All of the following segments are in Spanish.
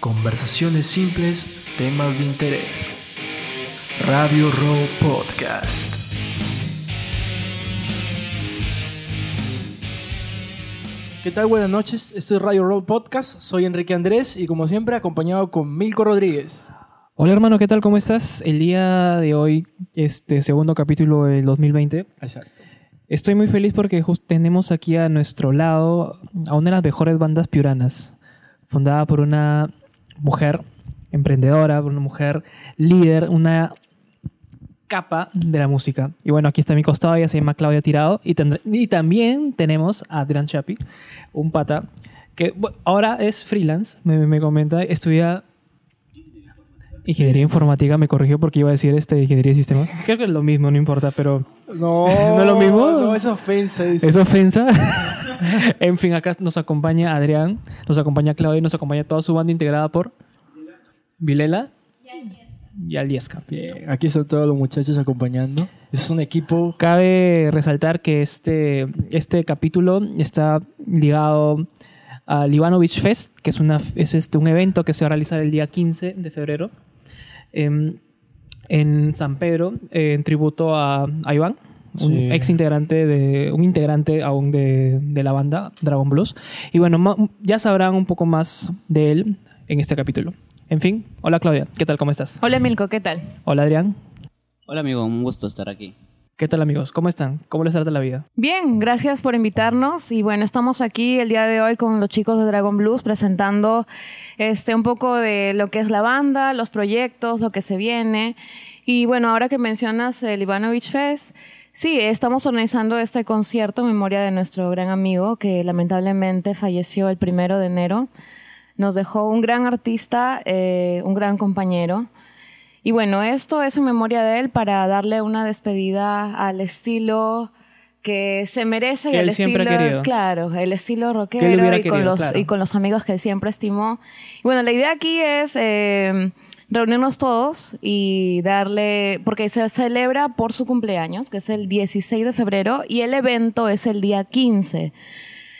Conversaciones simples, temas de interés. Radio Row Podcast. ¿Qué tal? Buenas noches. Este es Radio Road Podcast. Soy Enrique Andrés y como siempre acompañado con Milko Rodríguez. Hola hermano, ¿qué tal? ¿Cómo estás? El día de hoy, este segundo capítulo del 2020. Exacto. Estoy muy feliz porque tenemos aquí a nuestro lado a una de las mejores bandas piuranas, fundada por una mujer emprendedora, una mujer líder, una capa de la música. Y bueno, aquí está a mi costado, ella se llama Claudia Tirado. Y, tendré- y también tenemos a Adrián Chapi, un pata, que ahora es freelance, me, me comenta, estudia ingeniería informática, me corrigió porque iba a decir este, ingeniería de sistemas. Creo que es lo mismo, no importa, pero No, ¿No es lo mismo? No, es ofensa. es ofensa. en fin, acá nos acompaña Adrián, nos acompaña Claudia y nos acompaña toda su banda integrada por Vilela y Aliesca. Bien, aquí están todos los muchachos acompañando. Es un equipo. Cabe resaltar que este, este capítulo está ligado al Ivanovich Fest, que es, una, es este, un evento que se va a realizar el día 15 de febrero em, en San Pedro, eh, en tributo a, a Iván, un Sí. ex integrante de, un integrante aún de, de la banda Dragon Blues. Y bueno, ma- ya sabrán un poco más de él en este capítulo. En fin, hola Claudia, ¿qué tal? ¿Cómo estás? Hola Milko, ¿qué tal? Hola Adrián, Hola amigo, un gusto estar aquí. ¿qué tal amigos? ¿Cómo están? ¿Cómo les trata la vida? Bien, gracias por invitarnos y bueno, estamos aquí el día de hoy con los chicos de Dragon Blues presentando este un poco de lo que es la banda, los proyectos, lo que se viene. Y bueno, ahora que mencionas el Ivanovich Fest, sí, estamos organizando este concierto en memoria de nuestro gran amigo que lamentablemente falleció el primero de enero. Nos dejó un gran artista, eh, un gran compañero. Y bueno, esto es en memoria de él para darle una despedida al estilo que se merece Que y al él siempre ha estilo, querido. claro, el estilo Que él rockero y, con los, claro. y con los amigos que él siempre estimó. Y bueno, la idea aquí es eh, reunirnos todos y darle, porque se celebra por su cumpleaños, que es el 16 de febrero, y el evento es el día 15.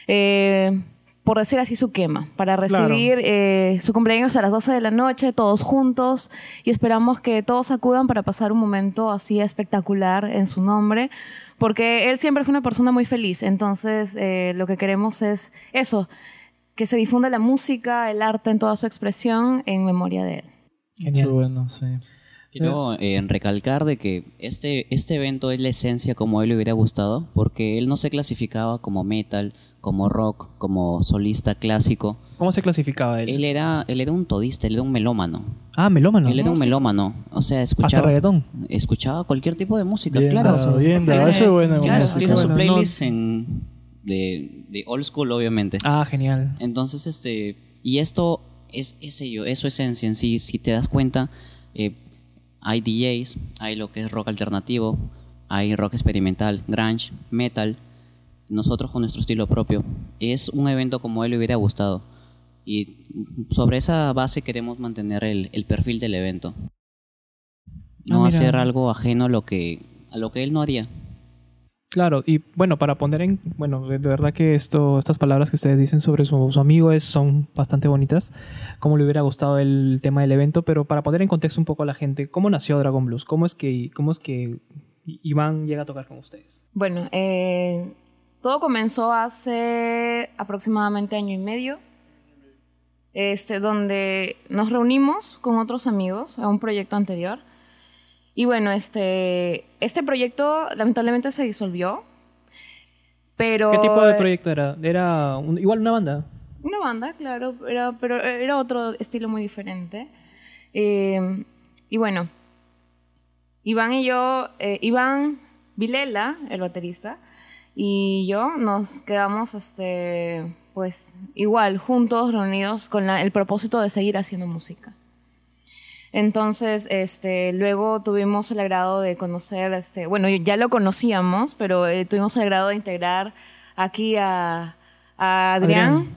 Eh, por decir así, su quema, para Claro. recibir eh, su cumpleaños a las 12 de la noche, todos juntos, y esperamos que todos acudan para pasar un momento así espectacular en su nombre, porque él siempre fue una persona muy feliz, entonces eh, lo que queremos es eso, que se difunda la música, el arte en toda su expresión en memoria de él. Genial. Qué bueno, sí. Quiero eh, recalcar de que este, este evento es la esencia como a él le hubiera gustado, porque él no se clasificaba como metal, como rock, como solista clásico. ¿Cómo se clasificaba él? Él era, él era un todista, él era un melómano. Ah, melómano. Él era un melómano. O sea, Hasta escuchaba, reggaetón. escuchaba cualquier tipo de música, Bien, claro. dado, bien, O sea, dado. él- Eso es buena claro, música. tiene su Bueno, playlist en, de, de old school, obviamente. Ah, genial. Entonces, este, y esto es, es ello, es su esencia en sí. Si te das cuenta, eh, hay DJs, hay lo que es rock alternativo, hay rock experimental, grunge, metal. Nosotros con nuestro estilo propio. Es un evento como él le hubiera gustado. Y sobre esa base queremos mantener el, el perfil del evento. No mira. hacer algo ajeno a lo que, a lo que él no haría. Claro, y bueno, para poner en, bueno, de verdad que esto, estas palabras que ustedes dicen sobre su, su amigo es, son bastante bonitas, como le hubiera gustado el tema del evento, pero para poner en contexto un poco a la gente, ¿cómo nació Dragon Blues? ¿Cómo es que, cómo es que Iván llega a tocar con ustedes? Bueno, eh, todo comenzó hace aproximadamente año y medio, este, donde nos reunimos con otros amigos a un proyecto anterior. Y bueno, este, este proyecto lamentablemente se disolvió, pero... ¿Qué tipo de proyecto era? ¿Era un- igual una banda? Una banda, claro, era, pero era otro estilo muy diferente. Eh, y bueno, Iván y yo, eh, Iván Vilela, el baterista, y yo nos quedamos, este, pues, igual, juntos, reunidos con la- el propósito de seguir haciendo música. Entonces, este, luego tuvimos el agrado de conocer, este, bueno, ya lo conocíamos, pero eh, tuvimos el agrado de integrar aquí a, a Adrián, Adrián.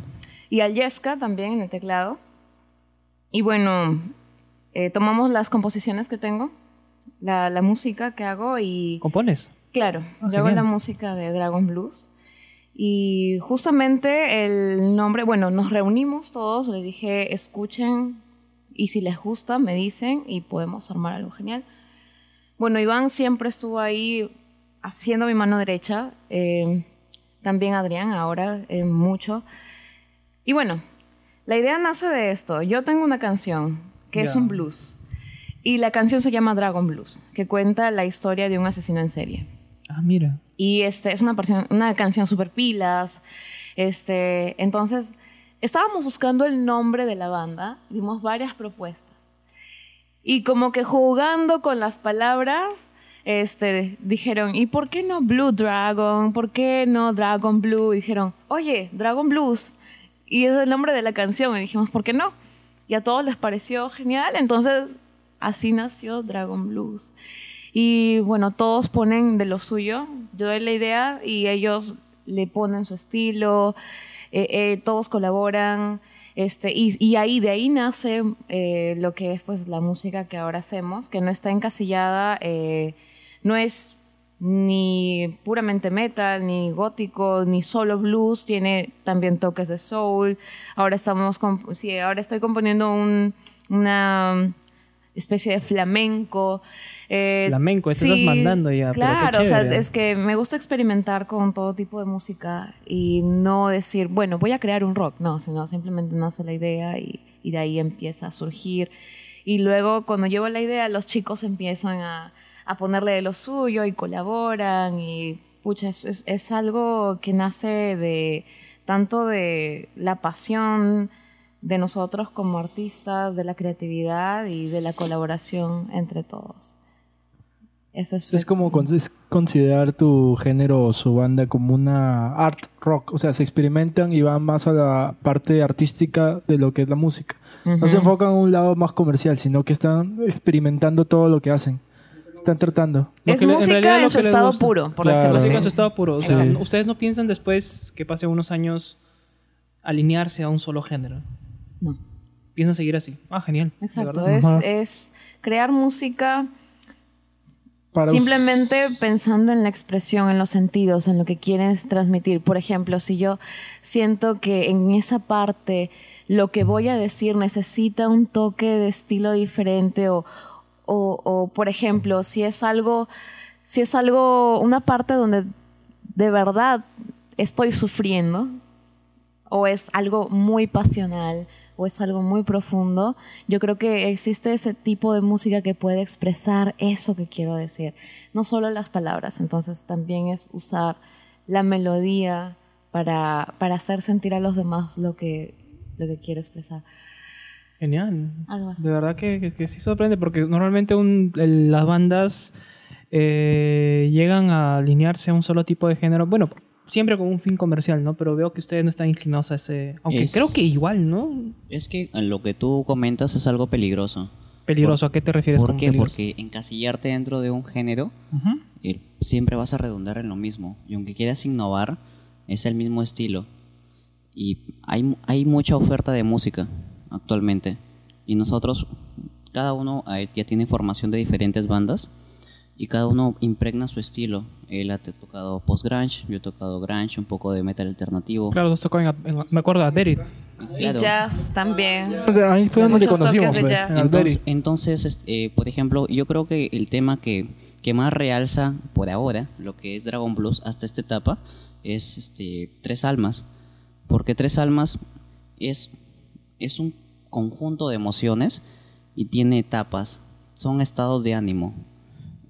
y a Yesca también en el teclado. Y bueno, eh, tomamos las composiciones que tengo, la, la música que hago y ¿Compones? claro, Ah, yo hago la música de Dragon Blues. Y justamente el nombre, bueno, nos reunimos todos, le dije, escuchen y si les gusta me dicen y podemos armar algo genial. Bueno, Iván siempre estuvo ahí haciendo mi mano derecha, eh, también Adrián ahora eh, mucho. Y bueno, la idea nace de esto. Yo tengo una canción que es un blues y la canción se llama Dragon Blues, que cuenta la historia de un asesino en serie. Ah, mira. Y este, es una, una canción super pilas. Este, entonces, estábamos buscando el nombre de la banda, dimos varias propuestas. Y como que jugando con las palabras, este, dijeron, ¿y por qué no Blue Dragon? ¿Por qué no Dragon Blue? Y dijeron, oye, Dragon Blues. Y es el nombre de la canción. Y dijimos, ¿por qué no? Y a todos les pareció genial. Entonces, así nació Dragon Blues. Y bueno, todos ponen de lo suyo. Yo doy la idea y ellos le ponen su estilo. Eh, eh, todos colaboran. Este, y, ahí, de ahí nace eh, lo que es pues la música que ahora hacemos, que no está encasillada, no es ni puramente metal, ni gótico, ni solo blues, tiene también toques de soul. Ahora estamos, sí, ahora estoy componiendo un, una especie de flamenco. Eh, Flamenco, te estás mandando ya, pero qué Claro, o sea, es que me gusta experimentar con todo tipo de música y no decir, bueno, voy a crear un rock, no, sino simplemente nace la idea y, y de ahí empieza a surgir. Y luego cuando llevo la idea, los chicos empiezan a, a ponerle de lo suyo y colaboran y pucha, es, es, es algo que nace de tanto de la pasión de nosotros como artistas, de la creatividad y de la colaboración entre todos. Eso es, Es como con- es considerar tu género o su banda como una art rock. O sea, se experimentan y van más a la parte artística de lo que es la música. No se enfocan a un lado más comercial, sino que están experimentando todo lo que hacen. Están tratando. Lo es que le- en música realidad en, su estado puro, por Claro. decirlo Música así. en su estado puro. O sea, Sí. ustedes no piensan después que pase unos años alinearse a un solo género. No, Piensan seguir así. Ah, genial. exacto. Es, es crear música Simplemente pensando en la expresión, en los sentidos, en lo que quieres transmitir. Por ejemplo, si yo siento que en esa parte lo que voy a decir necesita un toque de estilo diferente o, o, o, por ejemplo, si es algo, si es algo, una parte donde de verdad estoy sufriendo, o es algo muy pasional o es algo muy profundo, yo creo que existe ese tipo de música que puede expresar eso que quiero decir, no solo las palabras, entonces también es usar la melodía para, para hacer sentir a los demás lo que, lo que quiero expresar. Genial. Algo así. De verdad que, que- que sí sorprende porque normalmente un- el- las bandas eh, llegan a alinearse a un solo tipo de género. Bueno, siempre con un fin comercial, ¿no? Pero veo que ustedes no están inclinados a ese... Aunque Es- creo que igual, ¿no? Es que lo que tú comentas es algo peligroso. Peligroso. ¿A qué te refieres ¿Por con qué? peligroso? Porque encasillarte dentro de un género eh, siempre vas a redundar en lo mismo. Y aunque quieras innovar, es el mismo estilo. Y hay, hay mucha oferta de música actualmente. Y nosotros, cada uno eh, ya tiene formación de diferentes bandas. Y cada uno impregna su estilo. Él ha te- tocado post-grunge, yo he tocado grunge, un poco de metal alternativo. Claro, nos tocó en, en- me acuerdo de Derit. Claro. Y jazz también. Ahí fue donde conocimos. Entonces, entonces, eh, por ejemplo, yo creo que el tema que, que más realza por ahora lo que es Dragon Blues hasta esta etapa es este, Tres Almas. Porque Tres Almas es, es un conjunto de emociones y tiene etapas. Son estados de ánimo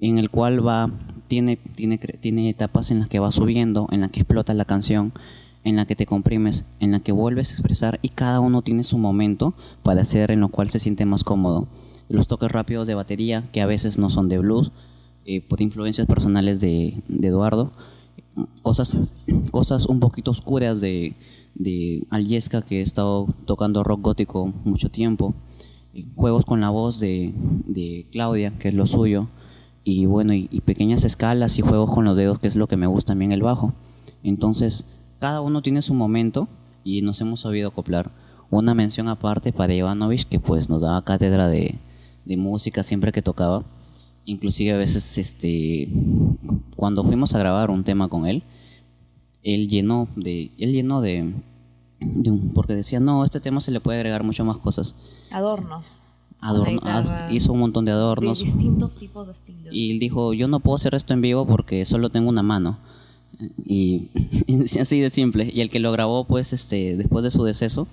en el cual va tiene tiene tiene etapas en las que va subiendo, en las que explota la canción, en la que te comprimes, en la que vuelves a expresar y cada uno tiene su momento para hacer en lo cual se siente más cómodo. Los toques rápidos de batería que a veces no son de blues eh, por influencias personales de, Eduardo, cosas cosas un poquito oscuras de de que he estado tocando rock gótico mucho tiempo, juegos con la voz de, de Claudia que es lo suyo y bueno, y, pequeñas escalas y juegos con los dedos, que es lo que me gusta también el bajo. Entonces, cada uno tiene su momento y nos hemos sabido acoplar. Una mención aparte para Ivanovich, que pues nos daba cátedra de, de música siempre que tocaba. Inclusive a veces, este, cuando fuimos a grabar un tema con él, él llenó de, él llenó de, porque decía, no, este tema se le puede agregar mucho más cosas. Adornos. Adorno- guitarra. hizo un montón de De adornos. distintos tipos de estilos. Y él dijo, yo no puedo hacer esto en vivo porque solo tengo una mano. Y así de simple. Y el que lo grabó, pues, este, después de su deceso,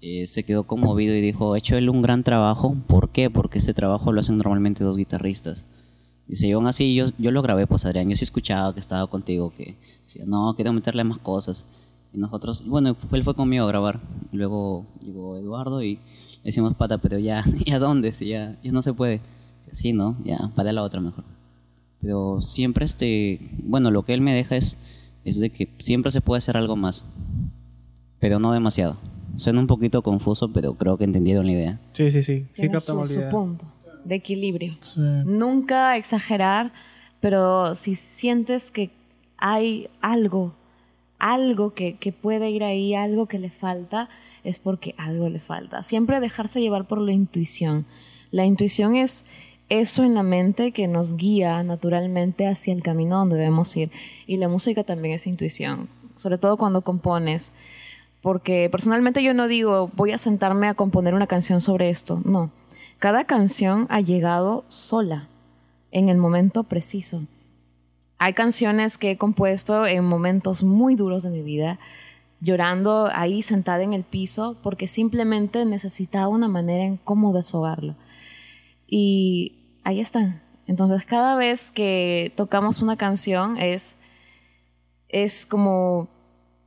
eh, se quedó conmovido y dijo, hecho él un gran trabajo. ¿Por qué? Porque ese trabajo lo hacen normalmente dos guitarristas. Dice, y aún así yo, yo lo grabé, pues Adrián, yo sí escuchaba que estaba contigo, que decía, no, quiero meterle más cosas. Y nosotros, bueno, él fue conmigo a grabar. Luego llegó Eduardo y le decimos, pata, pero ya, ¿y a dónde? Si ya, ya no se puede. Sí, ¿no? Ya, para la otra mejor. Pero siempre, este, bueno, lo que él me deja es, es de que siempre se puede hacer algo más, pero no demasiado. Suena un poquito confuso, pero creo que entendieron la idea. Sí, sí, sí. Sí captamos su, la su punto de equilibrio. Sí. Nunca exagerar, pero si sientes que hay algo, algo que, que puede ir ahí, algo que le falta, es porque algo le falta. Siempre dejarse llevar por la intuición. La intuición es eso en la mente que nos guía naturalmente hacia el camino donde debemos ir. Y la música también es intuición, sobre todo cuando compones. Porque personalmente yo no digo voy a sentarme a componer una canción sobre esto. No. Cada canción ha llegado sola, en el momento preciso. Hay canciones que he compuesto en momentos muy duros de mi vida, llorando ahí sentada en el piso, porque simplemente necesitaba una manera en cómo desfogarlo. Y ahí están. Entonces, cada vez que tocamos una canción es, es como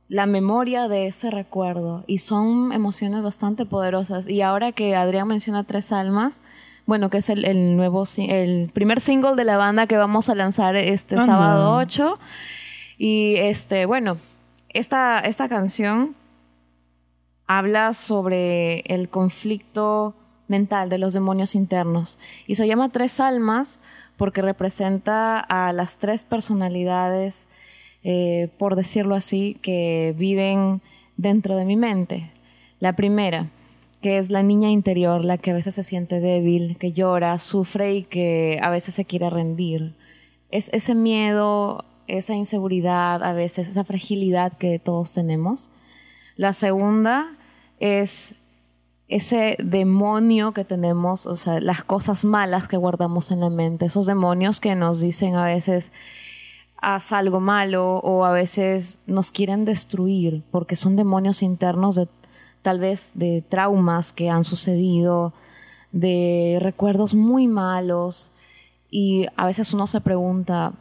la memoria de ese recuerdo y son emociones bastante poderosas. Y ahora que Adrián menciona Tres Almas, bueno, que es el, el nuevo, el primer single de la banda que vamos a lanzar este Anda. sábado 8. Y este, bueno, esta, esta canción habla sobre el conflicto mental de los demonios internos y se llama Tres Almas porque representa a las tres personalidades, eh, por decirlo así, que viven dentro de mi mente. La primera, que es la niña interior, la que a veces se siente débil, que llora, sufre y que a veces se quiere rendir. Es ese miedo, esa inseguridad, a veces esa fragilidad que todos tenemos. La segunda es ese demonio que tenemos, o sea, las cosas malas que guardamos en la mente, esos demonios que nos dicen a veces haz algo malo o a veces nos quieren destruir porque son demonios internos de tal vez de traumas que han sucedido, de recuerdos muy malos y a veces uno se pregunta,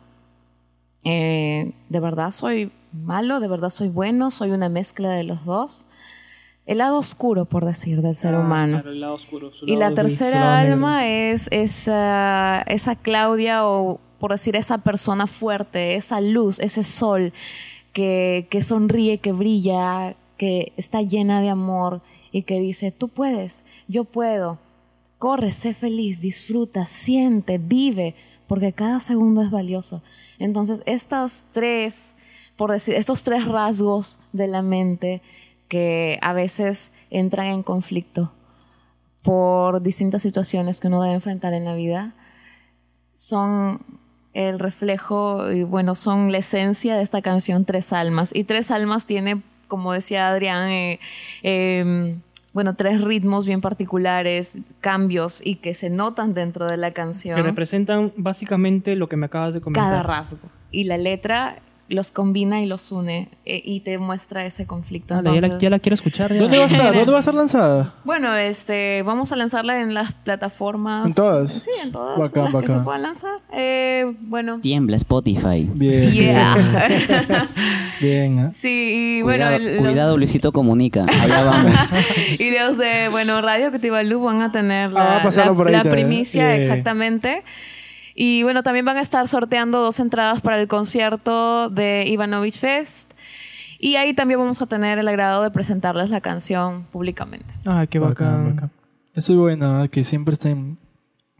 eh, ¿de verdad soy malo? ¿De verdad soy bueno? ¿Soy una mezcla de los dos? El lado oscuro, por decir, del ser humano. Claro, el lado oscuro, su Y la lado tercera alma es esa, esa Claudia o por decir esa persona fuerte, esa luz, ese sol que, que sonríe, que brilla, que está llena de amor y que dice, tú puedes, yo puedo, corre, sé feliz, disfruta, siente, vive, porque cada segundo es valioso. Entonces, estas tres, por decir, estos tres rasgos de la mente que a veces entran en conflicto por distintas situaciones que uno debe enfrentar en la vida, son el reflejo y bueno, son la esencia de esta canción Tres Almas. Y Tres Almas tiene, como decía Adrián, eh, eh, bueno, tres ritmos bien particulares, cambios y que se notan dentro de la Que canción. representan básicamente lo que me acabas de comentar. Cada rasgo. Y la letra los combina y los une eh, y te muestra ese conflicto. Vale, ya, la, Entonces- ya la quiero escuchar. ya. ¿Dónde va a estar? ¿Dónde va a estar lanzada? Bueno, este, vamos a lanzarla en las plataformas. ¿En todas? Sí, en todas Bacán, las que bacán. se puedan lanzar. Eh, bueno. Tiembla Spotify. Bien. Yeah. Bien. ¿eh? sí, y bueno, cuidado, el- los- cuidado, Luisito Comunica. Allá vamos. y los de, bueno, Radio Activalú van a tener la, Ah, la- por ahí la también. primicia, Yeah. exactamente. Y bueno, también van a estar sorteando dos entradas para el concierto de Ivanovich Fest. Y ahí también vamos a tener el agrado de presentarles la canción públicamente. Ah, qué bacán. bacán. Eso es bueno, ¿eh? que siempre estén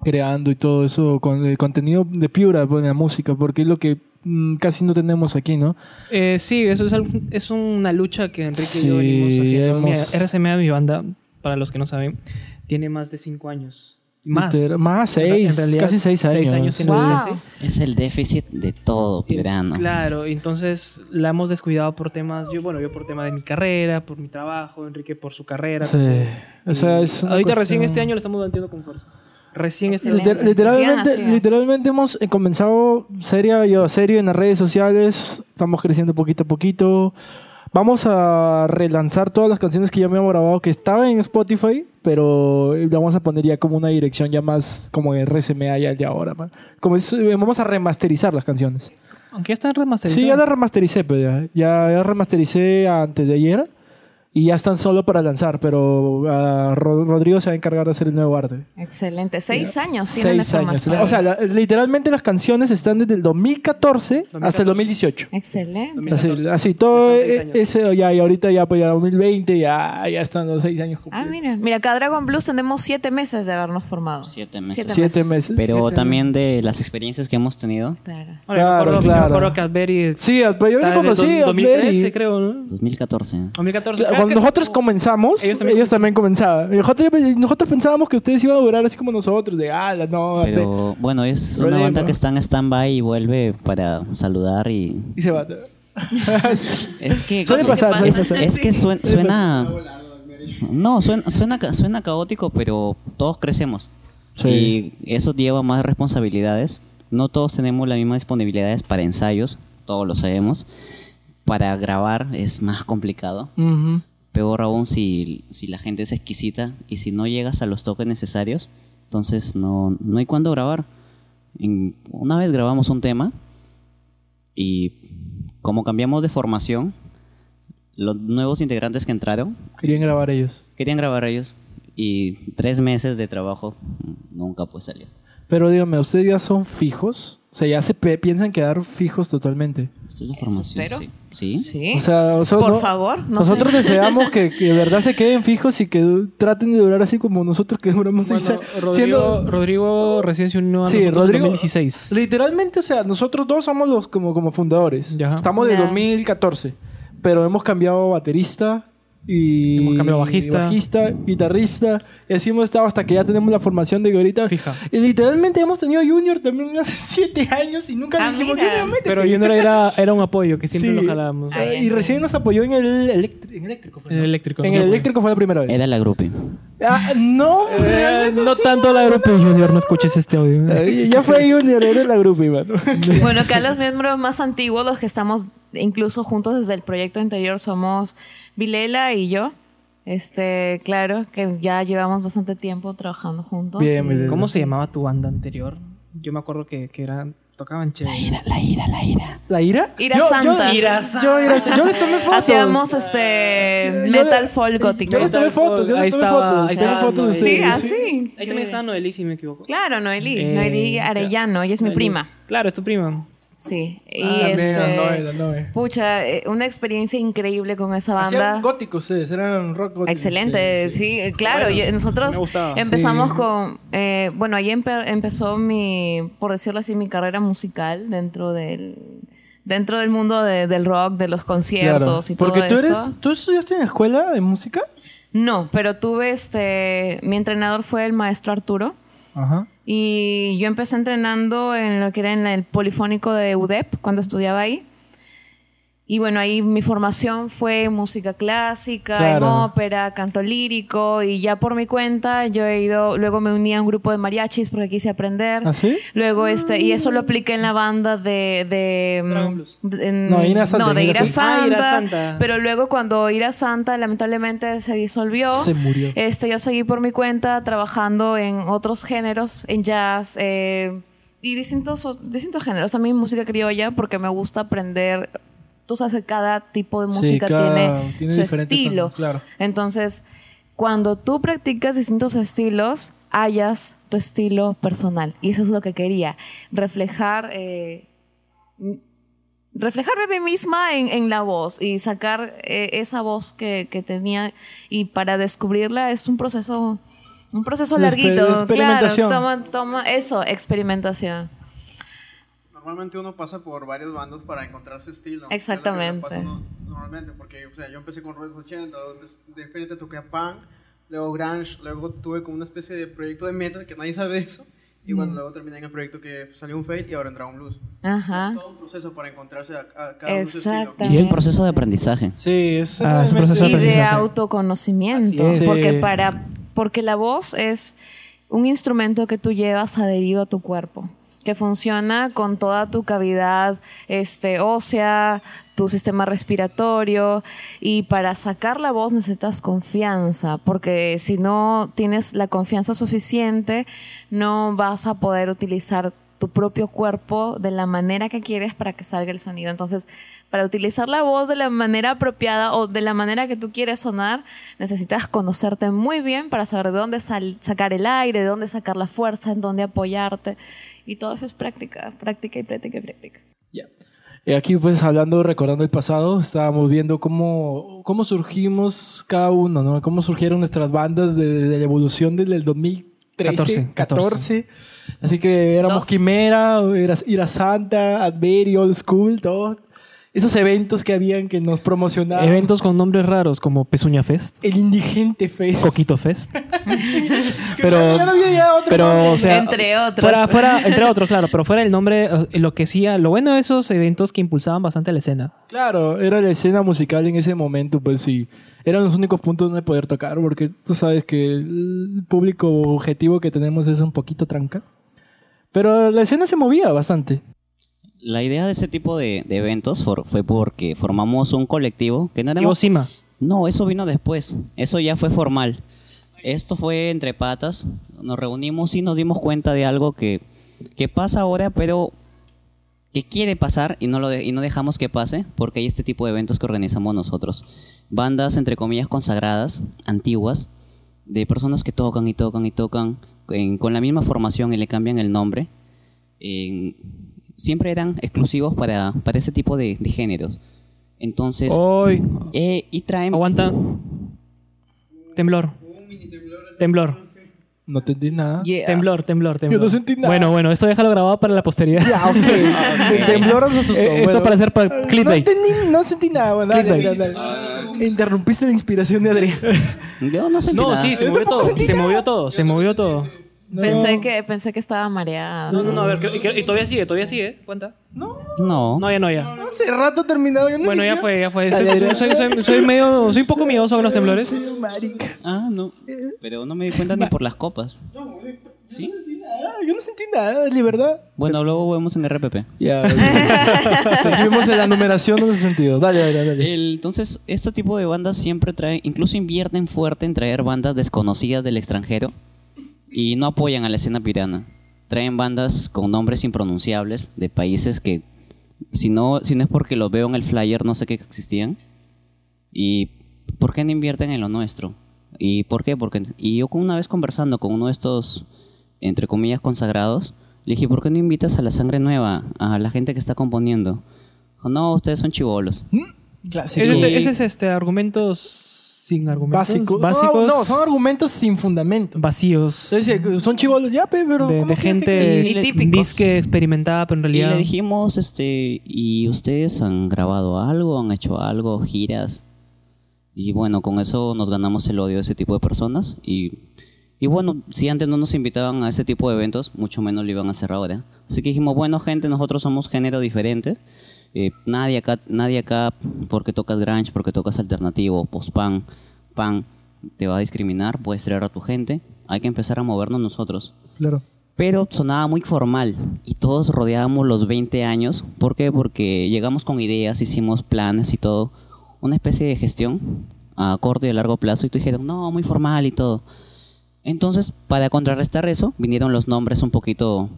creando y todo eso con el contenido de Piura, pues, la música, porque es lo que mm, casi no tenemos aquí, ¿no? Eh, sí, eso es, algo- es una lucha que Enrique y yo Sí, venimos haciendo. hemos- Mira, RCMA, mi banda, para los que no saben, tiene más de cinco años Más. Más En seis, realidad, casi seis años. Seis años Wow. Es el déficit de todo, Piurano. Claro, entonces la hemos descuidado por temas, yo bueno, yo por tema de mi carrera, por mi trabajo, Enrique por su carrera. Sí. O sea, es una Ahorita cuestión- recién este año lo estamos manteniendo con fuerza. Recién este año. Liter- literalmente, literalmente hemos eh, comenzado serio, yo, serio en las redes sociales. Estamos creciendo poquito a poquito. Vamos a relanzar todas las canciones que ya me hemos grabado que estaban en Spotify, pero le vamos a poner ya como una dirección ya más como RCMA ya de ahora. man. Como es- eh, vamos a remasterizar las canciones. Aunque ya están remasterizadas. Sí, ya las remastericé, pues ya. Ya, ya remastericé antes de ayer y ya están solo para lanzar, pero ah, Ro- Rodrigo se va a encargar de hacer el nuevo arte. Excelente. Seis años tienen de Seis años. O sea, la- literalmente las canciones están desde el 2014, hasta el 2018. Excelente. Así, 2014. así todo seis eh, años. ese ya y ahorita ya pues ya 2020 ya ya están los seis años Ah, cumplidos. mira. Mira, acá Dragon Blues tenemos siete meses de habernos formado. Siete meses. Siete Siete meses. Pero Siete también de las experiencias que hemos tenido, Claro. Ahora, me Claro, acuerdo, me claro. acuerdo que Adberi Sí, pero yo conocí desde a 2013, Berry. creo, ¿no? 2014. 2014. Cuando nosotros comenzamos, ellos Ellos también, también comenzaban. Nosotros, nosotros pensábamos que ustedes iban a durar así como nosotros, de ah, no, Pero bueno, es una Problema. banda que está en stand-by y vuelve para saludar y... y se va. Sí. Es que... Suele pasar, suele es, pasar. es que suen- suena... No, suena, suena, ca- suena caótico, pero todos crecemos. Sí. Y eso lleva más responsabilidades. No todos tenemos las mismas disponibilidades para ensayos, todos lo sabemos. Para grabar es más complicado. Ujú. Peor aún si, si la gente es exquisita y si no llegas a los toques necesarios, entonces no, no hay cuándo grabar. En- una vez grabamos un tema y como cambiamos de formación, los nuevos integrantes que entraron Querían grabar ellos. querían grabar ellos y tres meses de trabajo nunca pues salió. Pero dígame, ¿ustedes ya son fijos? O sea, ya se piensan quedar fijos totalmente. Esta es la Eso formación. espero. Sí. ¿Sí? Sí. O sea, o sea, Por no- favor, no nosotros sé. deseamos que, que de verdad se queden fijos y que traten de durar así como nosotros que duramos seis Bueno, años. Rodrigo, Siendo- Rodrigo recién se unió a Sí, Rodrigo- en 2016. Literalmente, o sea, nosotros dos somos los como, como fundadores. Estamos de Ya. 2014. Pero hemos cambiado baterista y Hemos cambiado bajista. bajista, guitarrista. Y así hemos estado hasta que ya tenemos la formación de que ahorita. Fija. Y literalmente hemos tenido Junior también hace siete años y nunca Ah, le dijimos mira. Junior, métete. Pero Junior era, era un apoyo que siempre Sí. lo jalábamos. Eh, y recién nos apoyó en el, en eléctrico. fue, En ¿no? el eléctrico. En el eléctrico fue la primera vez. Era la grupi. Ah, no, Eh, no sí. tanto la grupo Junior, no escuches este audio. Ya fue Junior, era la grupo, mano. Bueno, acá los miembros más antiguos, los que estamos incluso juntos desde el proyecto anterior, somos Vilela y yo. Este, claro, que ya llevamos bastante tiempo trabajando juntos. Bien, bien. ¿Cómo se llamaba tu banda anterior? Yo me acuerdo que, que eran, tocaban chévere. la ira, la ira. ¿La ira? Ira Yo- Santa. Yo, Ira Yo, ira Santa. Yo les tomé fotos. Hacíamos este Yo- metal yo- folk gótico. Yo les tomé fotos, yo Ahí les tomé fotos. ahí estaba fotos de Noel. Sí, ustedes. así. Ahí también estaba Noelí, si me equivoco. Claro, Noelí. Eh, Noelí Arellano, ella es mi Noelí. prima. Claro, es tu prima. Sí. Y Ah, este, no, no, no, eh. Pucha, eh, una experiencia increíble con esa Hacían banda. góticos ustedes, eran rock góticos. Excelente, sí, claro. Bueno, yo- nosotros empezamos Sí. con, eh, bueno, ahí empe- empezó mi, por decirlo así, mi carrera musical dentro del, dentro del mundo de- del rock, de los Claro. conciertos y Porque todo tú eso. eres, ¿tú estudiaste en la escuela de música? No, pero tuve este, mi entrenador fue el maestro Arturo. Ajá. Y yo empecé entrenando en lo que era en el Polifónico de UDEP cuando estudiaba ahí. Y bueno, ahí mi formación fue música clásica, en ópera, canto lírico y ya por mi cuenta yo he ido, luego me uní a un grupo de mariachis porque quise aprender. ¿Ah, sí? Luego este, y eso lo apliqué en la banda de... de, Blues. de- en- No, Ira Santa, no, de Ira Ira Santa. Santa, Ah, Ira Santa. Pero luego cuando Ira Santa lamentablemente se disolvió, Se murió. este, yo seguí por mi cuenta trabajando en otros géneros, en jazz eh, y distintos, distintos géneros. También música criolla porque me gusta aprender. Tú sabes que cada tipo de Sí, música tiene, tiene su estilo. claro. Entonces, cuando tú practicas distintos estilos, hallas tu estilo personal. Y eso es lo que quería. Reflejar... eh, reflejar de mí misma en, en la voz y sacar eh, esa voz que, que tenía y para descubrirla es un proceso un proceso exper- larguito experimentación. claro toma toma eso experimentación Normalmente uno pasa por varias bandas para encontrar su estilo. Exactamente. Es uno Normalmente, porque o sea, yo empecé con Red 80, de frente toqué a Pan, luego grunge, luego tuve como una especie de proyecto de metal que nadie sabe de eso. Y bueno, luego terminé en el proyecto que salió un fail y ahora en Dragon Blues. Ajá. Todo un proceso para encontrarse a, a cada uno su estilo. Exactamente. Y es un proceso de aprendizaje. Sí, es, Ah, es un proceso y de aprendizaje. autoconocimiento. Así es. Porque Sí. para porque la voz es un instrumento que tú llevas adherido a tu cuerpo, que funciona con toda tu cavidad este, ósea, tu sistema respiratorio, y para sacar la voz necesitas confianza, porque si no tienes la confianza suficiente, no vas a poder utilizar tu propio cuerpo de la manera que quieres para que salga el sonido. Entonces, para utilizar la voz de la manera apropiada o de la manera que tú quieres sonar, necesitas conocerte muy bien para saber de dónde sal- sacar el aire, de dónde sacar la fuerza, en dónde apoyarte. Y todo eso es práctica, práctica y práctica y práctica. Y aquí pues hablando, recordando el pasado, estábamos viendo cómo, cómo surgimos cada uno, ¿no? Cómo surgieron nuestras bandas de, de la evolución desde el 2013, 14, 14. Así que éramos Dos. Quimera, era, Ira Santa, Adveri, Old School, todo. Esos eventos que habían que nos promocionaban. Eventos con nombres raros como Pezuña Fest, El Indigente Fest. Coquito Fest. Pero- ya no había ya otro Pero, nombre. o sea, Entre otros. Fuera, fuera, entre otros, claro, pero fuera el nombre, eh, lo que sí, lo bueno de esos eventos que impulsaban bastante la escena. Claro, era la escena musical en ese momento, pues sí. Eran los únicos puntos donde poder tocar, porque tú sabes que el público objetivo que tenemos es un poquito tranca. Pero la escena se movía bastante. La idea de ese tipo de, de eventos for- fue porque formamos un colectivo que no Y éramos... Osima. No, eso vino después. Eso ya fue formal. Esto fue entre patas. Nos reunimos y nos dimos cuenta de algo que, que pasa ahora, pero que quiere pasar y no, lo de- y no dejamos que pase porque hay este tipo de eventos que organizamos nosotros. Bandas, entre comillas, consagradas, antiguas, de personas que tocan y tocan y tocan en- con la misma formación y le cambian el nombre. En- siempre eran exclusivos para, para ese tipo de, de géneros. Entonces, Hoy, eh, y traen aguanta. Temblor. Temblor. No entendí nada. Yeah. Temblor, temblor, temblor. no sentí nada. Bueno, bueno, esto déjalo grabado para la posteridad. Ya, ok. Temblor nos asustó. Eh, esto Bueno. para hacer para No clickbait. entendí, no sentí nada. Bueno, dale, dale, dale. Interrumpiste la inspiración de Adrián. Yo no sentí No, nada. sí, se movió todo. Se movió todo, se movió todo. Pensé, que, pensé que estaba mareada. No, no, no, a ver, que- y todavía sigue, todavía sigue, cuenta. No. No, ya no, ya. Hace rato terminado. Yo no Bueno, ya fue, ya fue. Estoy- soy, soy, soy medio, soy un poco miedoso con los temblores. Sí, marica. Ah, no. Pero no me di cuenta ni por las copas. ¿Sí? Ah, yo no sentí nada, de verdad. Bueno, luego vemos en RPP. Ya. Seguimos en la numeración en ese sentido. Dale, dale, dale. El- entonces, este tipo de bandas siempre traen, incluso invierten fuerte en traer bandas desconocidas del extranjero y no apoyan a la escena pirana. Traen bandas con nombres impronunciables de países que, si no, si no es porque los veo en el flyer, no sé que existían. ¿Y por qué no invierten en lo nuestro? ¿Y por qué? Porque, y yo una vez conversando con uno de estos, entre comillas, consagrados, le dije, ¿por qué no invitas a la sangre nueva, a la gente que está componiendo? No, ustedes son chivolos. Clásico. Ese es, ese es este, argumentos sin argumentos. Básicos. Básicos. Son- no, son argumentos sin fundamento. vacíos. Entonces, son chivolos ya, pe, pero. de, ¿cómo de que gente Y típicos. disque experimentada, pero en Y realidad. le dijimos, este, ¿y ustedes han grabado algo? ¿Han hecho algo? ¿Giras? Y bueno, con eso nos ganamos el odio de ese tipo de personas. Y, y bueno, si antes no nos invitaban a ese tipo de eventos, mucho menos lo iban a hacer ahora. Así que dijimos, bueno, gente, nosotros somos género diferente. Eh, nadie acá, nadie acá, porque tocas grunge, porque tocas alternativo, post-punk, punk, te va a discriminar, puedes traer a tu gente. Hay que empezar a movernos nosotros. Claro. Pero sonaba muy formal y todos rodeábamos los 20 años. ¿Por qué? Porque llegamos con ideas, hicimos planes y todo. Una especie de gestión a corto y a largo plazo. Y tú dijeron, no, muy formal y todo. Entonces, para contrarrestar eso, vinieron los nombres un poquito,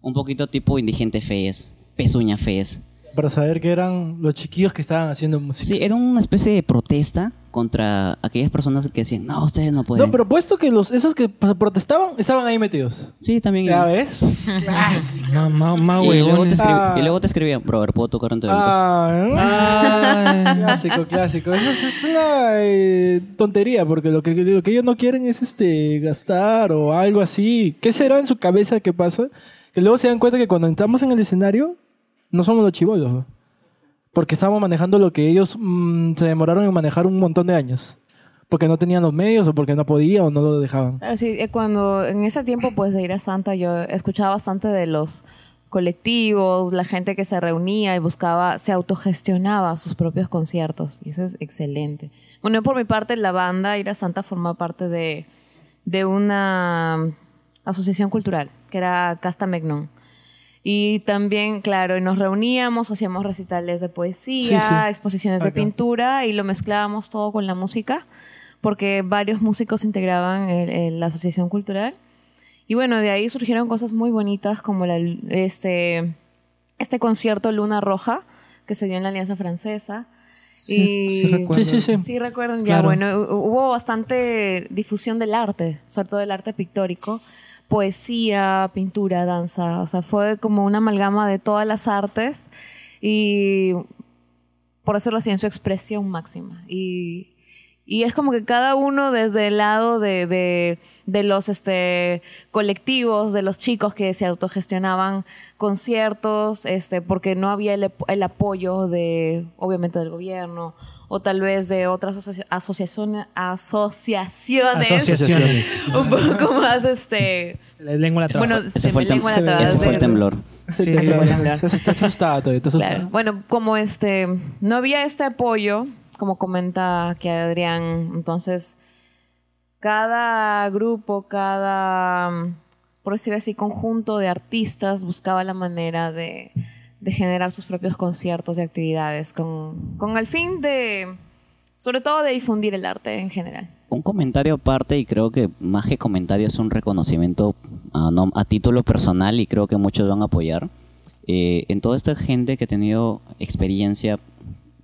un poquito tipo indigente fez, pezuña fez. Para saber que eran los chiquillos que estaban haciendo música. Sí, era una especie de protesta contra aquellas personas que decían, no, ustedes no pueden. No, pero puesto que los, esos que protestaban estaban ahí metidos. Sí, también. ¿Ya ves? Ma- ma- ma Y luego, te Ah. y luego te escribían, bro, a ver, ¿puedo tocar en tu evento? Ah, Ay. clásico, clásico. Eso es, es una eh, tontería, porque lo que, lo que ellos no quieren es este gastar o algo así. ¿Qué será en su cabeza que pasa? Que luego se dan cuenta que cuando entramos en el escenario, no somos los chivolos. Porque estamos manejando lo que ellos mm, se demoraron en manejar un montón de años. porque no tenían los medios o porque no podía o no lo dejaban. Claro, sí, eh, cuando en ese tiempo pues de ir a Santa yo escuchaba bastante de los colectivos, la gente que se reunía y buscaba, se autogestionaba sus propios conciertos y eso es excelente. Bueno, por mi parte la banda Ir a Santa forma parte de, de una asociación cultural que era Casta Megnon. Y también, claro, nos reuníamos, hacíamos recitales de poesía, Sí, sí. exposiciones de pintura y lo mezclábamos todo con la música, porque varios músicos integraban el- el- la asociación cultural. Y bueno, de ahí surgieron cosas muy bonitas como la, este, este concierto Luna Roja, que se dio en la Alianza Francesa. y sí recuerdo. Sí, sí, sí. Sí, recuerdan, ya Claro. bueno, hu- hubo bastante difusión del arte, sobre todo del arte pictórico, poesía, pintura, danza, o sea, fue como una amalgama de todas las artes y por eso lo hacía en su expresión máxima. Y, y es como que cada uno desde el lado de, de, de los este, colectivos, de los chicos que se autogestionaban conciertos, este, porque no había el, el apoyo de, obviamente, del gobierno, o tal vez de otras asocia- asociaciones, asociaciones, Asociaciones. un poco más, este, Se le lengua la traba. bueno, Ese se fue el, tem- lengua la traba ese fue el de- temblor. Sí, Sí, todavía, te asustaba. Claro. Bueno, como este no había este apoyo, como comenta que Adrián, entonces cada grupo, cada mm, por decir así, conjunto de artistas buscaba la manera de, de generar sus propios conciertos y actividades con, con el fin de, sobre todo, de difundir el arte en general. Un comentario aparte, y creo que más que comentario es un reconocimiento a, no- a título personal, y creo que muchos van a apoyar. Eh, en toda esta gente que ha tenido experiencia,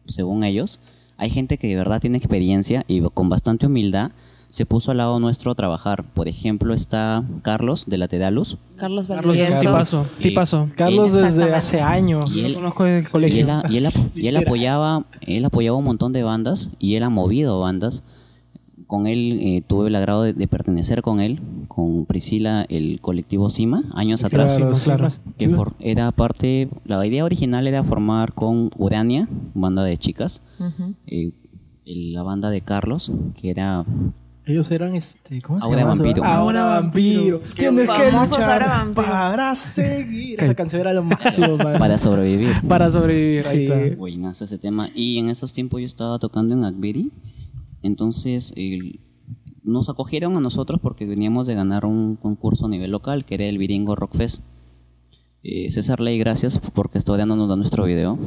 según ellos, hay gente que de verdad tiene experiencia y con bastante humildad se puso al lado nuestro a trabajar. Por ejemplo, está Carlos de la Tedalus. Carlos Carlos Valdivieso. es tipazo, Y- tipazo. Carlos y- desde hace años. Y él, conozco y colegio. él, y él ap- y él apoyaba él apoyaba un montón de bandas y él ha movido bandas con él eh, tuve el agrado de, de pertenecer con él con Priscila el colectivo Cima años atrás Claro, sí, claro. que for- era parte la idea original era formar con Urania banda de chicas Ujú. eh, el- la banda de Carlos que era Ellos eran este, ¿cómo se Ahora llama? vampiro. Ahora vampiro. Tienes que luchar para seguir. Esa canción era lo máximo, man. para sobrevivir Para sobrevivir, ahí Sí. está. Buenazo ese tema. Y en esos tiempos yo estaba tocando en Akbiri. Entonces nos acogieron a nosotros porque veníamos de ganar un concurso a nivel local que era el Viringo Rock Fest. Eh, César Ley, gracias porque está dándonos nuestro video.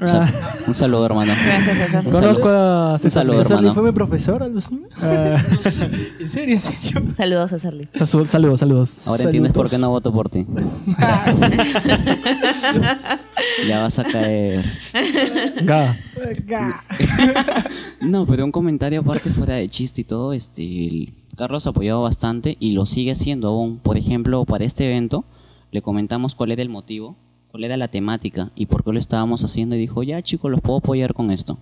O sea, un saludo, hermano. Gracias, César. Un Conozco saludo. a Un César. saludo, César Lee fue mi profesor, alucina. Ah, En serio, en serio. Saludos, César Lee. saludos, saludos. Ahora entiendes por qué Saludos. no voto por ti. ya vas a caer. Ga. No, pero un comentario aparte fuera de chiste y todo, este, el- Carlos ha apoyado bastante y lo sigue haciendo aún. Por ejemplo, para este evento le comentamos cuál era el motivo, cuál era la temática y por qué lo estábamos haciendo y dijo, ya chicos, los puedo apoyar con esto.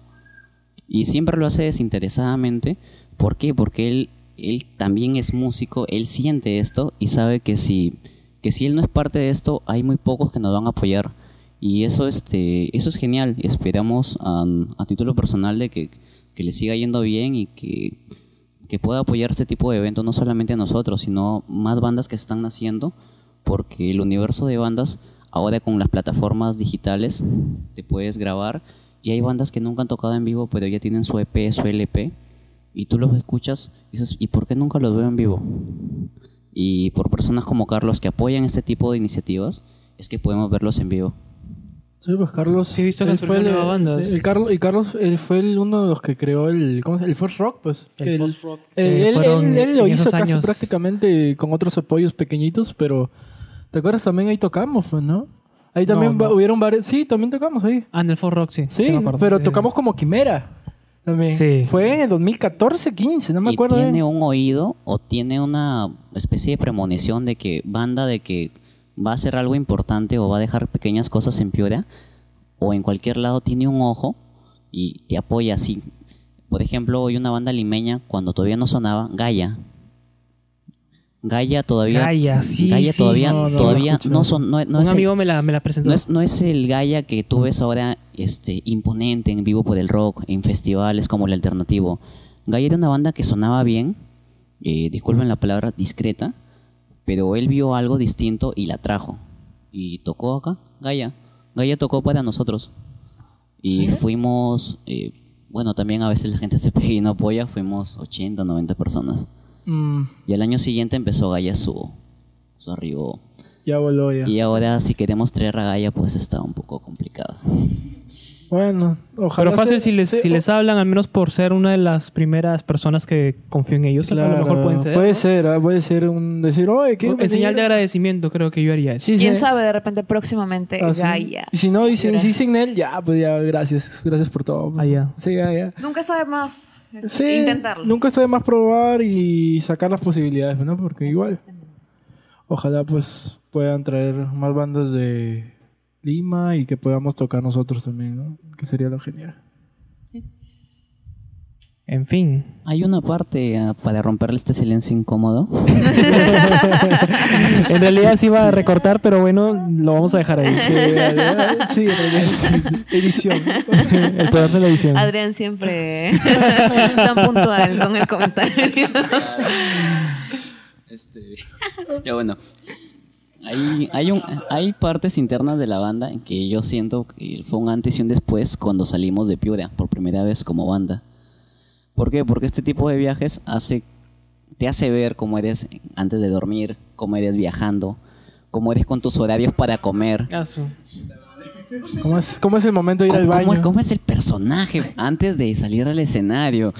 Y siempre lo hace desinteresadamente. ¿Por qué? Porque él, él también es músico, él siente esto y sabe que si, que si él no es parte de esto, hay muy pocos que nos van a apoyar. Y eso, este, eso es genial. Esperamos a, a título personal de que, que le siga yendo bien y que, que pueda apoyar este tipo de eventos, no solamente a nosotros, sino más bandas que están naciendo, porque el universo de bandas, ahora con las plataformas digitales, te puedes grabar y hay bandas que nunca han tocado en vivo, pero ya tienen su EP, su LP, y tú los escuchas y dices, ¿y por qué nunca los veo en vivo? Y por personas como Carlos que apoyan este tipo de iniciativas, es que podemos verlos en vivo. Sí, pues Carlos. Sí, he visto que él fue el, bandas. sí, el Carlos, y Carlos, él fue el, uno de los que creó el. ¿Cómo se llama? El First Rock, pues. El él- First Rock. él- él, él- él lo hizo casi años. prácticamente con otros apoyos pequeñitos, pero. ¿Te acuerdas? También ahí tocamos, pues, ¿no? Ahí también No, no. hubieron varios. Sí, también tocamos ahí. Ah, en el Ford Rock, sí. Sí, me acuerdo. pero Sí, tocamos como Quimera. También. Sí. Fue en el 2014, 15, no me y acuerdo. tiene un oído o tiene una especie de premonición de que banda de que va a hacer algo importante o va a dejar pequeñas cosas en Piura o en cualquier lado tiene un ojo y te apoya así. Por ejemplo, hay una banda limeña cuando todavía no sonaba, Gaia. Gaia todavía Gaia, sí, Gaia sí, todavía no, no, todavía no son no, no Un es el- amigo me la, me la presentó. es, no es el Gaia que tú ves ahora este, imponente en vivo por el rock, en festivales como el alternativo. Gaia era una banda que sonaba bien, eh, disculpen la palabra, discreta, pero él vio algo distinto y la trajo. Y tocó acá, Gaia. Gaia tocó para nosotros. Y fuimos, eh, bueno, también a veces la gente se pega y no apoya, fuimos 80, 90 personas. Mm, Y al año siguiente empezó Gaia su, su arribo. ya voló ya. Y ahora si queremos traer a Gaia, pues está un poco complicado. Bueno, ojalá. Pero fácil si les, si les hablan, al menos por ser una de las primeras personas que confío en ellos, a lo Claro, mejor pueden ser. Puede ¿no? ser, ah, puede ser un decir, oye, ¿qué? En señal de agradecimiento creo que yo haría eso. Sí, ¿Quién sí. sabe? De repente próximamente Ah, sí. Gaia. Y si no dicen, si dicen él, ya, pues ya, gracias. Gracias por todo. Ah, ya. Sí, ya, ya. Nunca sabe más. Sí, Intentarlo. Nunca está de más probar y sacar las posibilidades, ¿no? Porque igual. Ojalá pues puedan traer más bandas de Lima y que podamos tocar nosotros también, ¿no? Que sería lo genial. En fin. Hay una parte ah, para romperle este silencio incómodo. En realidad sí iba a recortar, pero bueno, lo vamos a dejar ahí. Sí, en realidad sí, sí. edición. El poder de la edición. Adrián siempre tan puntual con el comentario. Este, ya bueno. Hay, hay, un, hay partes internas de la banda en que yo siento que fue un antes y un después cuando salimos de Piura por primera vez como banda. ¿Por qué? Porque este tipo de viajes hace, te hace ver cómo eres antes de dormir, cómo eres viajando, cómo eres con tus horarios para comer. Ah. ¿Cómo es, cómo es el momento de ir al ¿Cómo, baño? cómo- cómo es el personaje antes de salir al escenario?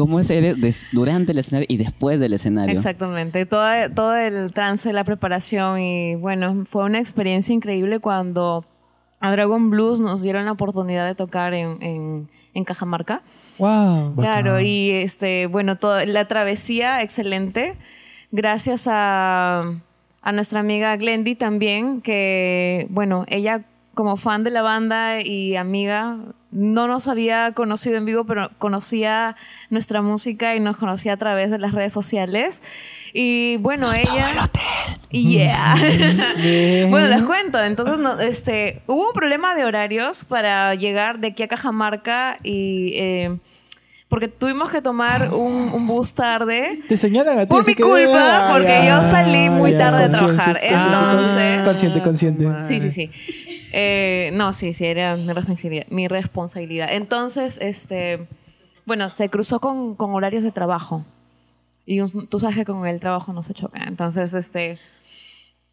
¿Cómo es eres des- durante el escenario y después del escenario? Exactamente, todo, todo el trance, la preparación y bueno, fue una experiencia increíble cuando a Dragon Blues nos dieron la oportunidad de tocar en, en, en Cajamarca. Wow. Claro, y este, bueno, todo, la travesía excelente, gracias a, a nuestra amiga Glendy también, que, bueno, ella como fan de la banda y amiga, no nos había conocido en vivo, pero conocía nuestra música y nos conocía a través de las redes sociales. Y bueno, ella... Yeah. bueno, les cuento. Entonces, no, este, hubo un problema de horarios para llegar de aquí a Cajamarca y... eh, porque tuvimos que tomar un, un bus tarde. Te señalan a ti. Por mi que- culpa, Ah, porque ya, yo salí muy ya, tarde de trabajar. Entonces- Consciente, consciente. Sí, sí, sí. Eh, no, sí, sí, era mi responsabilidad. Mi responsabilidad. Entonces, este, bueno, se cruzó con, horarios de trabajo. Y un- tú sabes que con el trabajo no se choca. Entonces, este,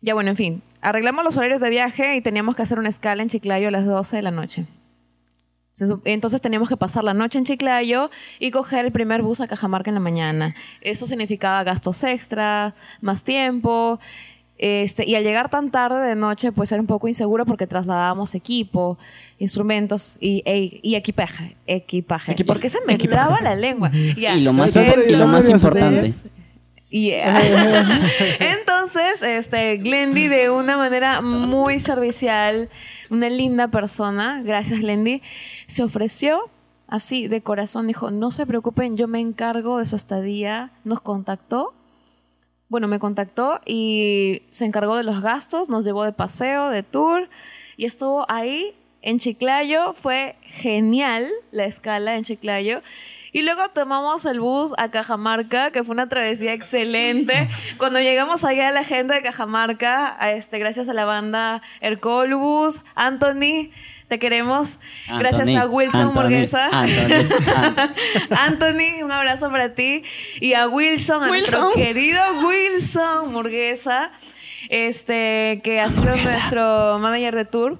ya bueno, en fin, arreglamos los horarios de viaje y teníamos que hacer una escala en Chiclayo a las 12 de la noche. Entonces teníamos que pasar la noche en Chiclayo y coger el primer bus a Cajamarca en la mañana. Eso significaba gastos extra, más tiempo. Este, y al llegar tan tarde de noche, pues era un poco inseguro porque trasladábamos equipo, instrumentos y, e- y equipaje. Equipaje. Equipaje. Porque se me traba la lengua. Y lo más, Entonces, y lo más entonces, importante, Yeah. Entonces, este, Glendy de una manera muy servicial, una linda persona, gracias Glendy, se ofreció así de corazón, dijo, no se preocupen, yo me encargo de su estadía, nos contactó, bueno, me contactó y se encargó de los gastos, nos llevó de paseo, de tour y estuvo ahí en Chiclayo, fue genial la escala en Chiclayo. Y luego tomamos el bus a Cajamarca, que fue una travesía excelente. Cuando llegamos allá a la agenda de Cajamarca, a este, gracias a la banda Hercolbus, Anthony, te queremos. gracias a Wilson Anthony, Morguesa. Anthony, Anthony. Un abrazo para ti. Y a Wilson, a nuestro querido Wilson Murguesa, este, que ha sido nuestro manager de tour.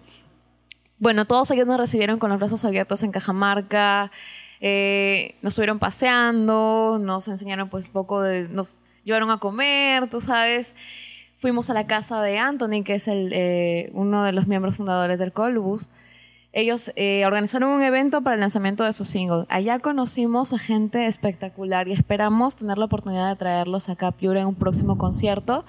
Bueno, todos ellos nos recibieron con los brazos abiertos en Cajamarca. eh, nos estuvieron paseando, nos enseñaron pues poco de... Nos llevaron a comer, tú sabes. Fuimos a la casa de Anthony, que es el, eh, uno de los miembros fundadores del Colbus. Ellos eh, organizaron un evento para el lanzamiento de su single. Allá conocimos a gente espectacular y esperamos tener la oportunidad de traerlos acá a Piura en un próximo concierto.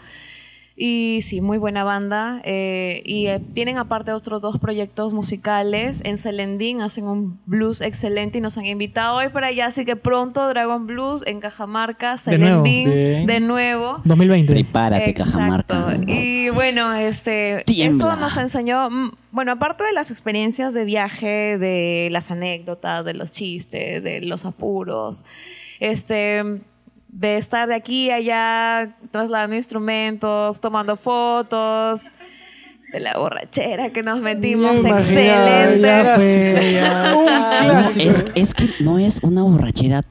Y sí, muy buena banda. eh, y eh, tienen aparte otros dos proyectos musicales. En Selendín hacen un blues excelente y nos han invitado hoy para allá. Así que pronto Dragon Blues en Cajamarca, De. Selendín Bien. de nuevo. 2020. Prepárate, Exacto. Cajamarca. Y bueno, este, Tiembla. eso nos enseñó, mm, bueno, aparte de las experiencias de viaje, de las anécdotas, de los chistes, de los apuros, este, de estar de aquí a allá trasladando instrumentos, tomando fotos, de la borrachera que nos metimos, Ya excelente. ya fue, ya. No, es, es que no es una borrachera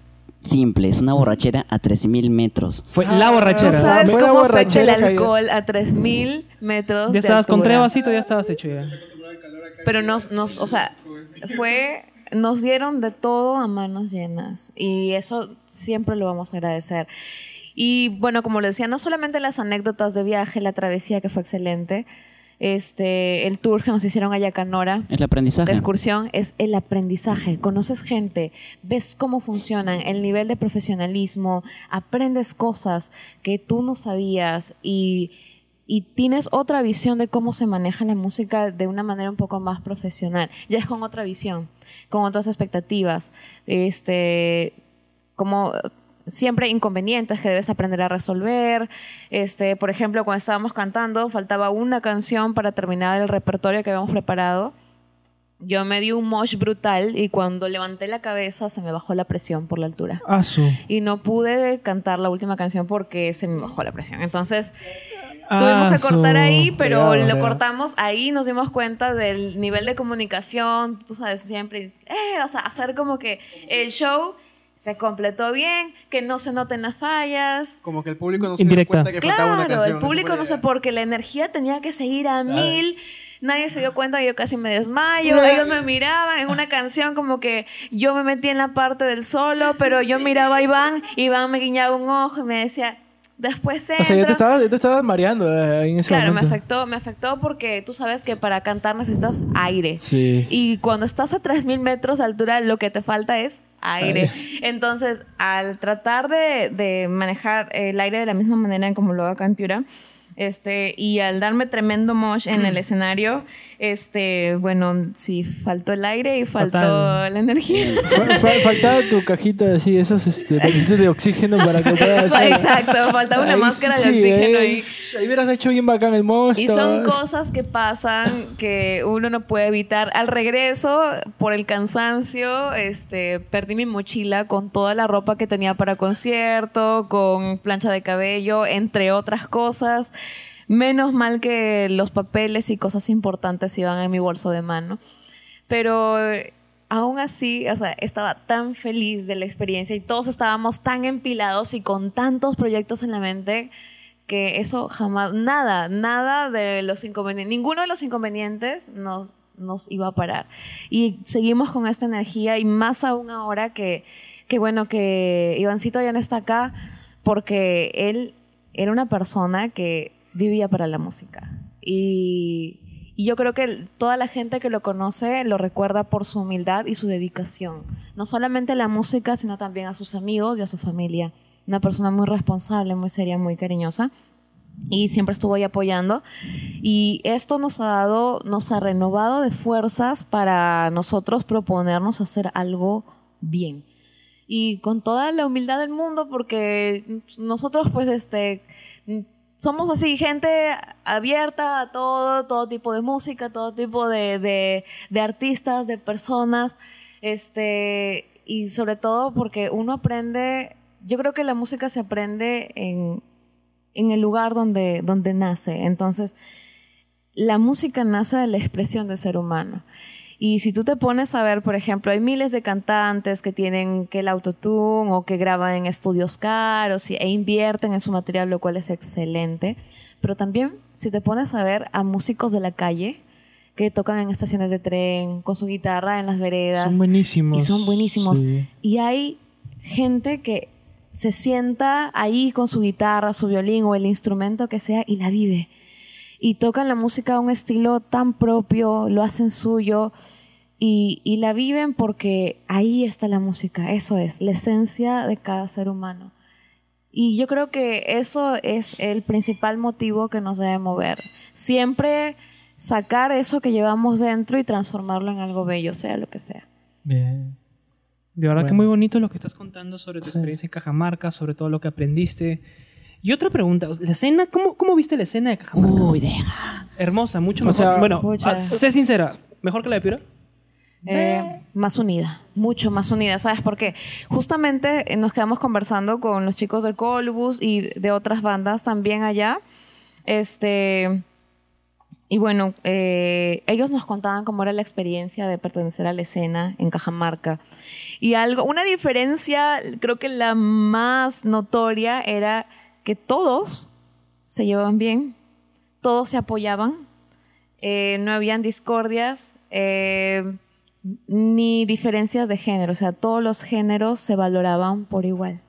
simple, es una borrachera a 3000 metros. Fue la borrachera. ¿Tú sabes Fue la cómo afecta el alcohol a 3000 metros? Ya de estabas con tres vasitos, ya estabas hecho ya. Pero nos, nos, o sea, fue, nos dieron de todo a manos llenas y eso siempre lo vamos a agradecer. Y bueno, como les decía, no solamente las anécdotas de viaje, la travesía que fue excelente, este, el tour que nos hicieron a Yacanora, El aprendizaje. la excursión es el aprendizaje. Conoces gente, ves cómo funcionan, el nivel de profesionalismo, aprendes cosas que tú no sabías y, y tienes otra visión de cómo se maneja la música de una manera un poco más profesional. Ya es con otra visión, con otras expectativas. Este, como siempre inconvenientes que debes aprender a resolver. Este, por ejemplo, cuando estábamos cantando, faltaba una canción para terminar el repertorio que habíamos preparado. Yo me di un mosh brutal y cuando levanté la cabeza se me bajó la presión por la altura. Asu. Y no pude cantar la última canción porque se me bajó la presión. Entonces, Ah, Tuvimos que cortar ahí, pero lo cortamos ahí, nos dimos cuenta del nivel de comunicación, tú sabes, siempre, eh, o sea, hacer como que el show se completó bien, que no se noten las fallas. Como que el público no se dio cuenta que faltaba una Claro, canción. el público no sé por por qué, la energía tenía que seguir a Sabe. mil. Nadie se dio cuenta, yo casi me desmayo. Ellos me miraban en una canción como que yo me metí en la parte del solo, pero yo miraba a Iván, Iván me guiñaba un ojo y me decía, después O sea, ya te entra". estabas, ya te estabas mareando eh, en ese Claro, me momento. afectó, me afectó porque tú sabes que para cantar necesitas aire. Sí. Y cuando estás a 3.000 metros de altura, lo que te falta es aire. Entonces, al tratar de, de manejar el aire de la misma manera en como lo hago acá en Piura, este, y al darme tremendo mosh en el escenario, este, bueno, sí, faltó el aire y faltó Fatal. la energía. Fa- fa- faltaba tu cajita así, esos este, de oxígeno para que puedas Exacto, faltaba una Ahí máscara de sí, oxígeno ahí, ahí. hubieras hecho bien bacán el monstruo. Y son cosas que pasan que uno no puede evitar. Al regreso, por el cansancio, este, perdí mi mochila con toda la ropa que tenía para concierto, con plancha de cabello, entre otras cosas. Menos mal que los papeles y cosas importantes iban en mi bolso de mano. Pero eh, aún así, o sea, estaba tan feliz de la experiencia y todos estábamos tan empilados y con tantos proyectos en la mente que eso jamás, nada, nada de los inconvenientes, ninguno de los inconvenientes nos, nos iba a parar. Y seguimos con esta energía y más aún ahora que, que bueno, que Ivancito ya no está acá porque él era una persona que vivía para la música. Y, y yo creo que toda la gente que lo conoce lo recuerda por su humildad y su dedicación. No solamente a la música, sino también a sus amigos y a su familia. Una persona muy responsable, muy seria, muy cariñosa. Y siempre estuvo ahí apoyando. Y esto nos ha dado, nos ha renovado de fuerzas para nosotros proponernos hacer algo bien. Y con toda la humildad del mundo, porque nosotros pues este somos así, gente abierta a todo, todo tipo de música, todo tipo de, de, artistas, de personas, este, y sobre todo porque uno aprende, yo creo que la música se aprende en, en el lugar donde, donde nace. Entonces, la música nace de la expresión del ser humano. Y si tú te pones a ver, por ejemplo, hay miles de cantantes que tienen que el autotune o que graban en estudios caros y- e invierten en su material, lo cual es excelente. Pero también, si te pones a ver a músicos de la calle que tocan en estaciones de tren, con su guitarra en las veredas. Son buenísimos. Y son buenísimos. Sí. Y hay gente que se sienta ahí con su guitarra, su violín o el instrumento que sea y la vive. Y tocan la música a un estilo tan propio, lo hacen suyo y, y la viven porque ahí está la música. Eso es, la esencia de cada ser humano. Y yo creo que eso es el principal motivo que nos debe mover. Siempre sacar eso que llevamos dentro y transformarlo en algo bello, sea lo que sea. Bien. De verdad que muy bonito lo que estás contando sobre tu Sí. experiencia en Cajamarca, sobre todo lo que aprendiste. Y otra pregunta, la escena, ¿cómo, cómo viste la escena de Cajamarca? Uy, deja. Hermosa, mucho O mejor. sea, bueno, Pucha. ah, sé sincera, ¿mejor que la de Piura? Eh, más unida, mucho más unida, ¿sabes por qué? Justamente eh, nos quedamos conversando con los chicos del Colbus y de otras bandas también allá. Este. Y bueno, eh, ellos nos contaban cómo era la experiencia de pertenecer a la escena en Cajamarca. Y algo, una diferencia, creo que la más notoria era que todos se llevaban bien, todos se apoyaban, eh, no habían discordias, eh, ni diferencias de género, o sea, todos los géneros se valoraban por igual.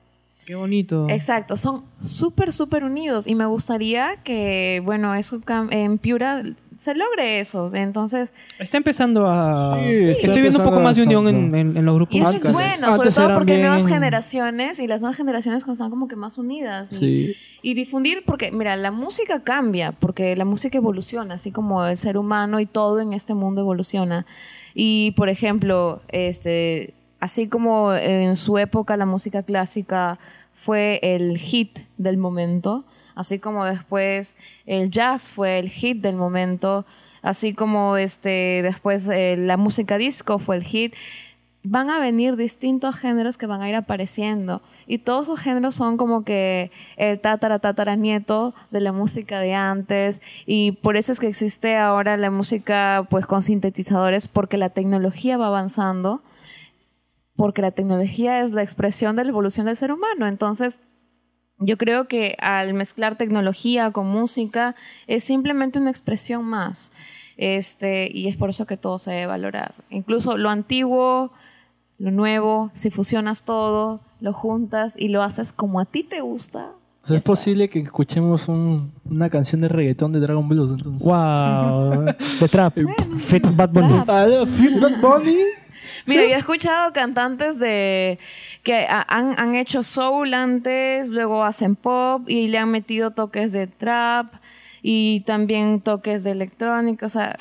Qué bonito. Exacto, son súper, súper unidos y me gustaría que, bueno, eso en Piura se logre eso. Entonces, Está empezando a... Sí, está Estoy viendo un poco más de unión en, en- en los grupos. y eso Antes- es bueno, sobre antes todo eran porque hay nuevas generaciones y las nuevas generaciones están como que más unidas. y- Sí. Y difundir, porque mira, la música cambia, porque la música evoluciona, así como el ser humano y todo en este mundo evoluciona. Y, por ejemplo, este, así como en su época la música clásica fue el hit del momento, así como después el jazz fue el hit del momento, así como este, después eh, la música disco fue el hit, van a venir distintos géneros que van a ir apareciendo y todos esos géneros son como que el tatara tatara nieto de la música de antes y por eso es que existe ahora la música pues con sintetizadores porque la tecnología va avanzando porque la tecnología es la expresión de la evolución del ser humano. Entonces yo creo que al mezclar tecnología con música es simplemente una expresión más. Este, y es por eso que todo se debe valorar. Incluso lo antiguo, lo nuevo, si fusionas todo, lo juntas y lo haces como a ti te gusta. O sea, es posible que escuchemos un- una canción de reggaetón de Dragon Blues, entonces. Wow. The Trap. Fit Bad Bunny. Ah. Fit Bad Bunny. Mira, yo he escuchado cantantes de que ha- han, han hecho soul antes, luego hacen pop y le han metido toques de trap y también toques de electrónica. O sea,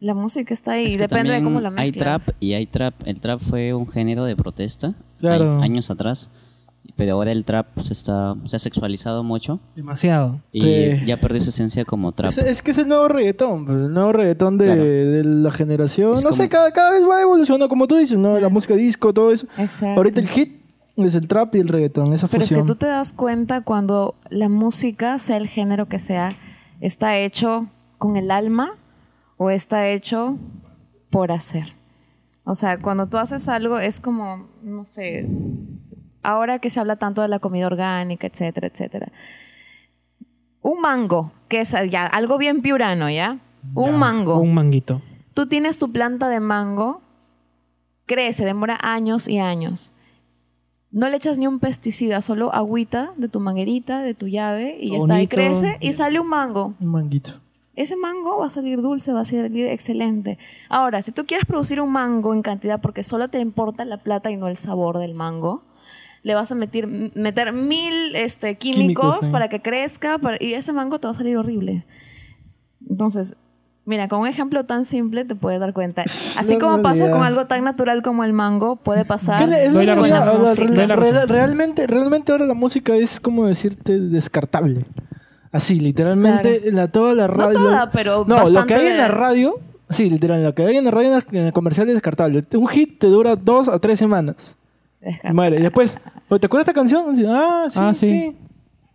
la música está ahí, Es que depende de cómo la Hay mezclas. trap y hay trap. El trap fue un género de protesta Claro. años atrás. Pero ahora el trap se, está, se ha sexualizado mucho Demasiado. y Sí. ya perdió su esencia como trap. Es, es que es el nuevo reggaetón, pues, el nuevo reggaetón de, Claro. de la generación. Es no sé, cada, cada vez va evolucionando, como tú dices, ¿no? La música disco, todo eso. Exacto. Ahorita el hit es el trap y el reggaetón, esa Pero es que tú te das cuenta cuando la música, sea el género que sea, está hecho con el alma o está hecho por hacer. O sea, cuando tú haces algo es como, no sé, ahora que se habla tanto de la comida orgánica, etcétera, etcétera. Un mango, que es ya algo bien piurano, ¿ya? Un Ya, mango. Un manguito. Tú tienes tu planta de mango, crece, demora años y años. No le echas ni un pesticida, solo agüita de tu manguerita, de tu llave, y ya está. Y Bonito. crece y sale un mango. Un manguito. Ese mango va a salir dulce, va a salir excelente. Ahora, si tú quieres producir un mango en cantidad porque solo te importa la plata y no el sabor del mango, le vas a meter, meter mil este, químicos, para que crezca para- y ese mango te va a salir horrible. Entonces, mira, con un ejemplo tan simple te puedes dar cuenta. Así La como pasa con algo tan natural como el mango, puede pasar ¿Qué le- es Doy la la- razón. la- la- música. la- Doy la razón. real- realmente, realmente ahora la música es como decirte descartable. Así, literalmente, la, toda la No radio. toda, pero No, lo que hay en la radio, sí, literal, lo que hay en la radio en el comercial es descartable. Un hit te dura dos a tres semanas. Descarta. Muere. Y después, ¿o ¿te acuerdas de esta canción? Ah, sí, Ah, sí. sí.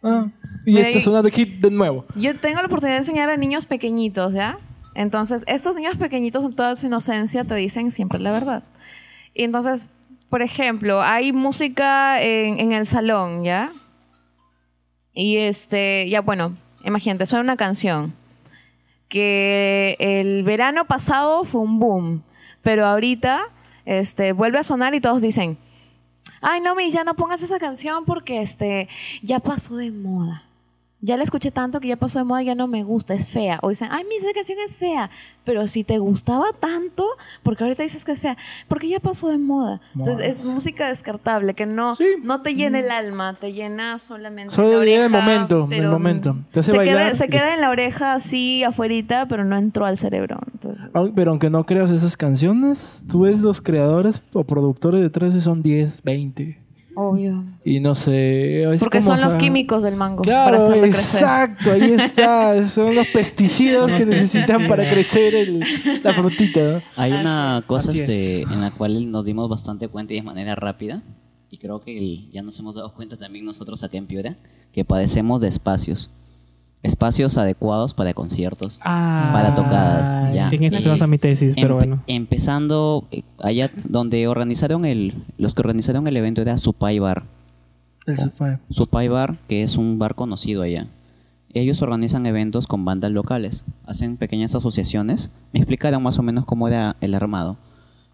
Ah, y Mira, está sonando hit de nuevo. Yo tengo la oportunidad de enseñar a niños pequeñitos, ¿ya? Entonces, estos niños pequeñitos en toda su inocencia te dicen siempre la verdad. Y entonces, por ejemplo, hay música en, en el salón, ¿ya? Y este, ya bueno, imagínate, suena una canción que el verano pasado fue un boom, pero ahorita este, vuelve a sonar y todos dicen, ay no, mi, ya no pongas esa canción porque este, ya pasó de moda. Ya la escuché tanto que ya pasó de moda, ya no me gusta, es fea. O dicen, ay, mi esa canción es fea. Pero si te gustaba tanto, porque ahorita dices que es fea, porque ya pasó de moda. Entonces es música descartable, que no, Sí. no te llena el alma, te llena solamente Solo la oreja. el momento, el momento. Te hace se, bailar queda, se queda en la oreja así afuerita, pero no entró al cerebro. Entonces, Pero aunque no creas esas canciones, tú ves los creadores o productores detrás y son 10, 20. Obvio. Y no sé. es Porque como, son los o sea, químicos del mango para Claro, crecer. exacto, ahí está. Son los pesticidas que necesitan para crecer el- la frutita. ¿no? Hay una cosa este, es. en la cual nos dimos bastante cuenta y de manera rápida, y creo que el- ya nos hemos dado cuenta también nosotros acá en Piura, que padecemos de espacios. Espacios adecuados para conciertos, Ah, para tocadas. Ya. En eso se basa mi tesis, pero empe- bueno. Empezando eh, allá donde organizaron el, los que organizaron el evento era Supai Bar. El Supai. Supai Bar, que es un bar conocido allá. Ellos organizan eventos con bandas locales, hacen pequeñas asociaciones. Me explicaron más o menos cómo era el armado.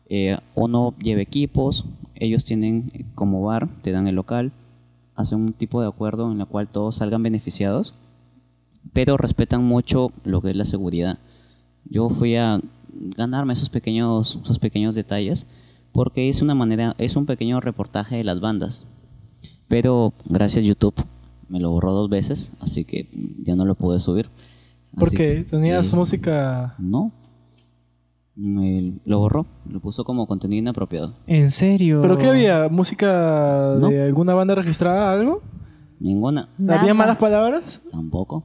Eh, uno lleva equipos, ellos tienen eh, como bar, te dan el local, hacen un tipo de acuerdo en el cual todos salgan beneficiados, pero respetan mucho lo que es la seguridad. Yo fui a ganarme esos pequeños, esos pequeños detalles porque es una manera, es un pequeño reportaje de las bandas. Pero gracias YouTube me lo borró dos veces, así que ya no lo pude subir. Así Porque que, tenías eh, música. No. Me- lo borró, lo puso como contenido inapropiado. ¿En serio? ¿Pero qué había? ¿Música No. de alguna banda registrada? ¿Algo? Ninguna, Nada. ¿Había malas palabras? tampoco.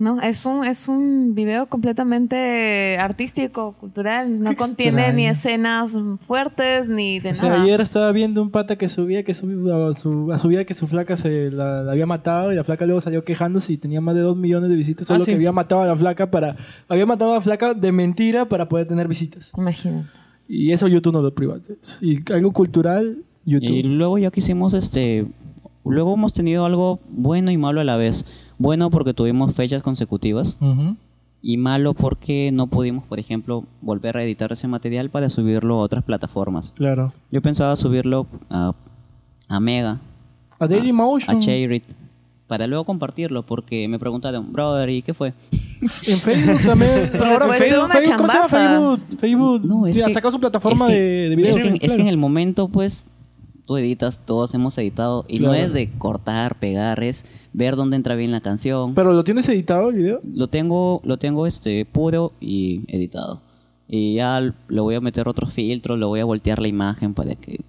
No, es un, es un video completamente artístico, cultural. No Qué contiene ni escenas fuertes ni de O sea, nada. ayer estaba viendo un pata que subía que su, a, su, a su vida que su flaca se la, la había matado y la flaca luego salió quejándose y tenía más de dos millones de visitas. Solo Ah, sí. que había matado a la flaca para... Había matado a la flaca de mentira para poder tener visitas. Imagínate. Y eso YouTube no lo private. Y algo cultural, YouTube. Y luego ya quisimos este luego hemos tenido algo bueno y malo a la vez. Bueno porque tuvimos fechas consecutivas y malo porque no pudimos, por ejemplo, volver a editar ese material para subirlo a otras plataformas. Claro. Yo pensaba subirlo a, a Mega, A Dailymotion. a Chayrit, para luego compartirlo porque me preguntaron, brother, ¿y qué fue? En Facebook también. Pero ahora Facebook, Facebook. Facebook, Facebook No, es que- sacó su plataforma es que- de, de video. Es que, es que en el momento, pues, tú editas, todos hemos editado, y no es de cortar, pegar, es ver dónde entra bien la canción. Pero lo tienes editado el video. Lo tengo, lo tengo este puro y editado. Y ya le voy a meter otros filtros, le voy a voltear la imagen para que...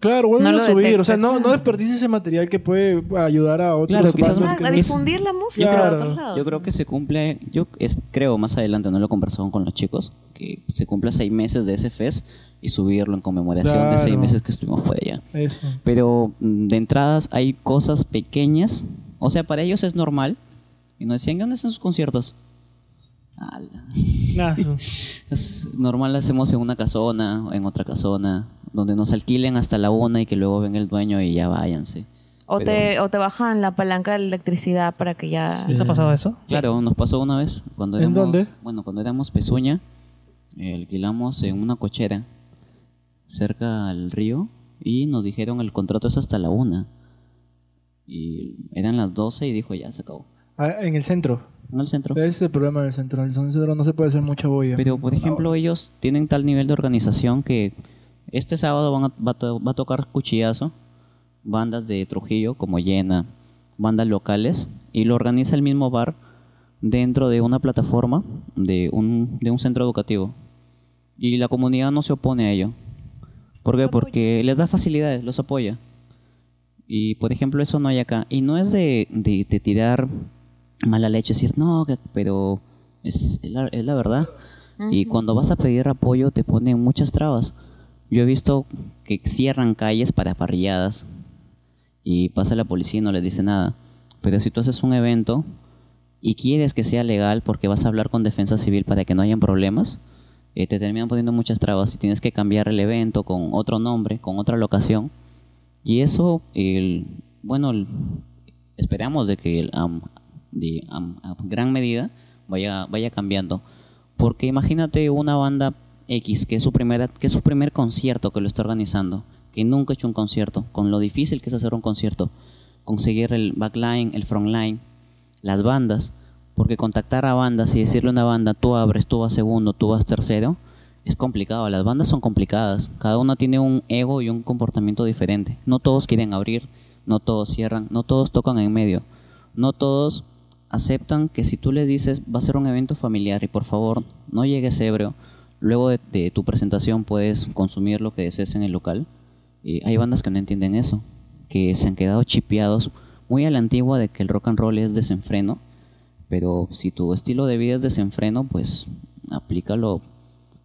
Claro, vuelve No a subir. detecta, o sea, no, claro. no desperdicies ese material que puede ayudar a otros Claro, quizás Ah, que- a difundir la música Claro. de otros lados. Yo creo que se cumple, yo es- creo más adelante, no lo he conversado con los chicos, que se cumple seis meses de ese fest y subirlo en conmemoración de seis meses que estuvimos por allá. Eso. Pero mm, de entradas hay cosas pequeñas. O sea, para ellos es normal. Y nos decían, ¿dónde están sus conciertos? Ala. Es normal, hacemos en una casona o en otra casona, donde nos alquilen hasta la una y que luego venga el dueño y ya váyanse. O, Pero- te, o te bajan la palanca de la electricidad para que ya... ¿Les ha pasado eso? Claro, nos pasó una vez. Cuando ¿En éramos, dónde? Bueno, cuando éramos Pezuña, eh, alquilamos en una cochera cerca al río y nos dijeron el contrato es hasta la una. Y eran las 12 y dijo ya se acabó. Ah, en el centro. En el centro. Ese es el problema del centro. En el centro no se puede hacer mucha boya. Pero, por ejemplo, ellos tienen tal nivel de organización que este sábado van a- va, to- va a tocar Cuchillazo, bandas de Trujillo como Llena, bandas locales, y lo organiza el mismo bar dentro de una plataforma de un, de un centro educativo. Y la comunidad no se opone a ello. ¿Por qué? Porque les da facilidades, los apoya. Y, por ejemplo, eso no hay acá. Y no es de, de- de tirar mala leche, decir, no, pero es, la, es la verdad. Y cuando vas a pedir apoyo te ponen muchas trabas. Yo he visto que cierran calles para parrilladas y pasa la policía y no les dice nada. Pero si tú haces un evento y quieres que sea legal porque vas a hablar con defensa civil para que no hayan problemas, eh, te terminan poniendo muchas trabas y tienes que cambiar el evento con otro nombre, con otra locación. Y eso, el, bueno, el- esperamos de que el, am- de, a gran medida vaya, vaya cambiando. Porque imagínate una banda X que es su primera, que es su primer concierto que lo está organizando, que nunca ha hecho un concierto, con lo difícil que es hacer un concierto, conseguir el backline, el frontline, las bandas, porque contactar a bandas y decirle a una banda, tú abres, tú vas segundo, tú vas tercero, es complicado. Las bandas son complicadas. Cada una tiene un ego y un comportamiento diferente. No todos quieren abrir, no todos cierran, no todos tocan en medio. No todos aceptan que si tú les dices va a ser un evento familiar y por favor no llegues ebrio, luego de, de tu presentación puedes consumir lo que desees en el local. Y hay bandas que no entienden eso, que se han quedado chipeados muy a la antigua de que el rock and roll es desenfreno, pero si tu estilo de vida es desenfreno, pues aplícalo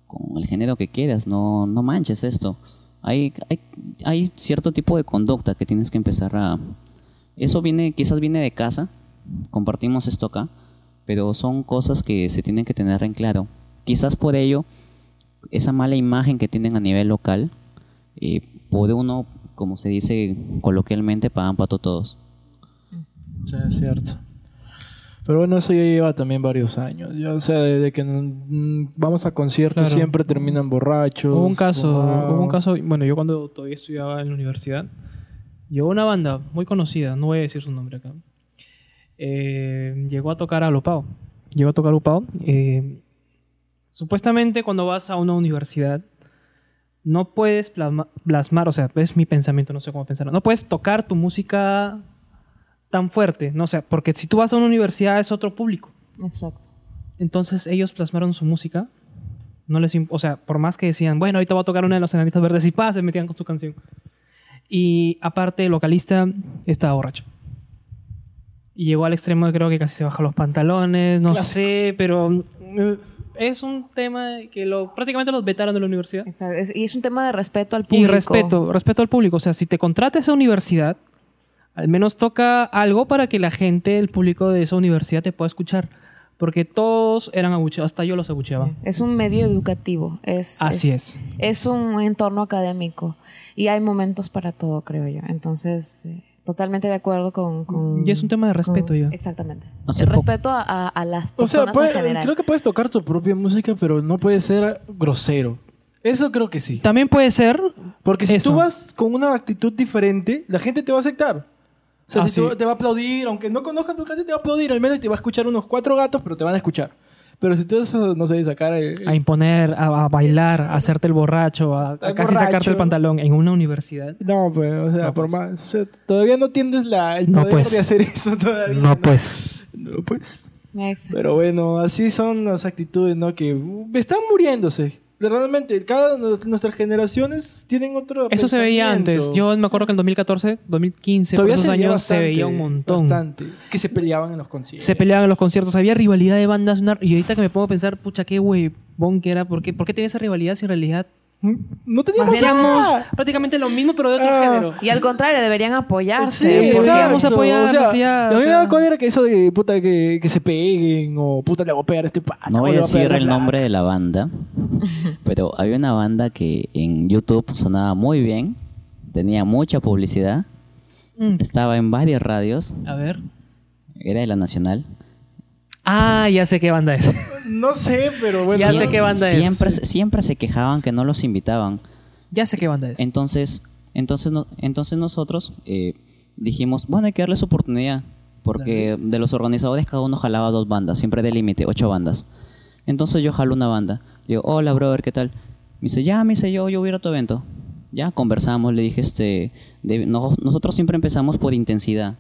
con el género que quieras, no, no manches esto. Hay, hay, hay cierto tipo de conducta que tienes que empezar a... Eso viene, quizás viene de casa, compartimos esto acá, pero son cosas que se tienen que tener en claro. Quizás por ello, esa mala imagen que tienen a nivel local, eh, puede uno, como se dice coloquialmente, pagan pato todos. Sí, es cierto. Pero bueno, eso ya lleva también varios años. Ya, o sea, desde que mm, vamos a conciertos Claro. siempre terminan borrachos. Hubo un caso, hubo un caso, bueno, yo cuando todavía estudiaba en la universidad, llegó una banda muy conocida, no voy a decir su nombre acá, eh, llegó a tocar a Lopao. Llegó a tocar a Lopao. eh, supuestamente cuando vas a una universidad, no puedes plasma- plasmar, o sea, es mi pensamiento, no sé cómo pensar, no puedes tocar tu música tan fuerte, no o sea, porque si tú vas a una universidad es otro público. Exacto. Entonces ellos plasmaron su música. No les o sea, por más que decían, bueno, ahorita voy a tocar una de los analistas verdes y pa, se metían con su canción. Y aparte, el vocalista estaba borracho. Y llegó al extremo de creo que casi se baja los pantalones, no sé, pero mm, es un tema que lo, prácticamente los vetaron de la universidad. Exacto. Es- y es un tema de respeto al público. Y respeto, respeto al público. O sea, si te contrata esa universidad, al menos toca algo para que la gente, el público de esa universidad te pueda escuchar. Porque todos eran abucheados, hasta yo los abucheaba. Es un medio educativo. Es, Así es. Es un entorno académico. Y hay momentos para todo, creo yo. Entonces, eh, totalmente de acuerdo con... con- Y es un tema de respeto con- ya. Exactamente. Hace el poco- respeto a, a- a las O sea, personas puede- en general. creo que puedes tocar tu propia música, pero no puede ser grosero. Eso creo que sí. También puede ser. Porque si Eso. tú vas con una actitud diferente, la gente te va a aceptar. O sea, Ah, si tú- sí. te va a aplaudir, aunque no conozcan tu canción, te va a aplaudir. Al menos te va a escuchar unos cuatro gatos, pero te van a escuchar. Pero si tú, vas a, no sé, sacar... el- A imponer, a, a bailar, a hacerte el borracho, a, a casi borracho. sacarte el pantalón en una universidad. No, pues, o sea, No, por pues. más... o sea, todavía no tienes la, el No, poder pues. de hacer eso todavía. No, pues. No, pues. Exacto. Pero bueno, así son las actitudes, ¿no? Que uh, están muriéndose. Realmente, cada nuestras generaciones tienen otro Eso se veía antes. Yo me acuerdo que en 2014, 2015, por Todavía esos se veía años se veía un montón. Bastante. Que se peleaban en los conciertos. Se peleaban en los conciertos, había rivalidad de bandas. una- Y ahorita que me pongo a pensar, pucha, qué huevón que era. ¿Por qué, ¿Por qué tenía esa rivalidad si en realidad No teníamos hacíamos nada. prácticamente lo mismo, pero de otro Ah. género? Y al contrario, deberían apoyarse. Sí, porque vamos a apoyarnos O sea, ya, a mí o me sea. da cólera que eso de puta que, que se peguen o puta le voy a pegar a este pata. No voy a decir a el nombre de la banda, pero había una banda que en YouTube sonaba muy bien, tenía mucha publicidad, Mm. estaba en varias radios, A ver. era de la Nacional. Ah, ya sé qué banda es. No sé, pero bueno. Ya sé qué banda es. siempre, siempre se quejaban que no los invitaban. ya sé qué banda es. Entonces, entonces, no- entonces nosotros eh, dijimos, bueno, hay que darles oportunidad, porque de los organizadores cada uno jalaba dos bandas, siempre de límite, ocho bandas. Entonces yo jalo una banda. Le digo, hola, brother, ¿qué tal? Me dice, ya, me dice, yo, yo voy a ir a tu evento. Ya conversamos, le dije, este, de- no- nosotros siempre empezamos por intensidad,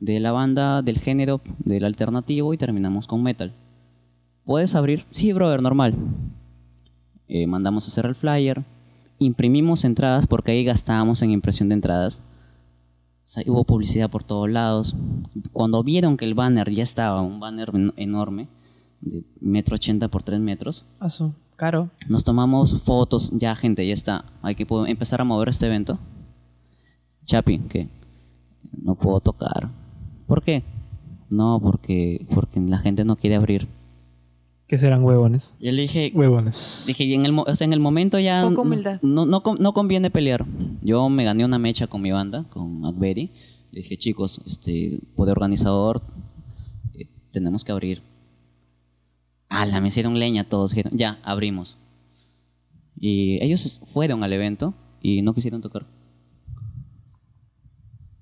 de la banda, del género, del alternativo y terminamos con metal. ¿Puedes abrir? Sí, brother, normal. Eh, mandamos a hacer el flyer, imprimimos entradas porque ahí gastábamos en impresión de entradas. O sea, hubo publicidad por todos lados. Cuando vieron que el banner ya estaba, un banner en- enorme, de metro ochenta por tres metros, Ah, su, caro. nos tomamos fotos, ya gente, ya está, hay que empezar a mover este evento. Chapi, que no puedo tocar. ¿Por qué? No, porque, porque la gente no quiere abrir. Que serán huevones. Yo le dije, Huevones. Dije, y en el, mo- o sea, en el momento ya Poca no- humildad. no, no, no conviene pelear. Yo me gané una mecha con mi banda, con Adberi. Le dije, chicos, este, poder organizador, eh, tenemos que abrir. la me hicieron leña todos. Dijeron, ya, abrimos. Y ellos fueron al evento y no quisieron tocar.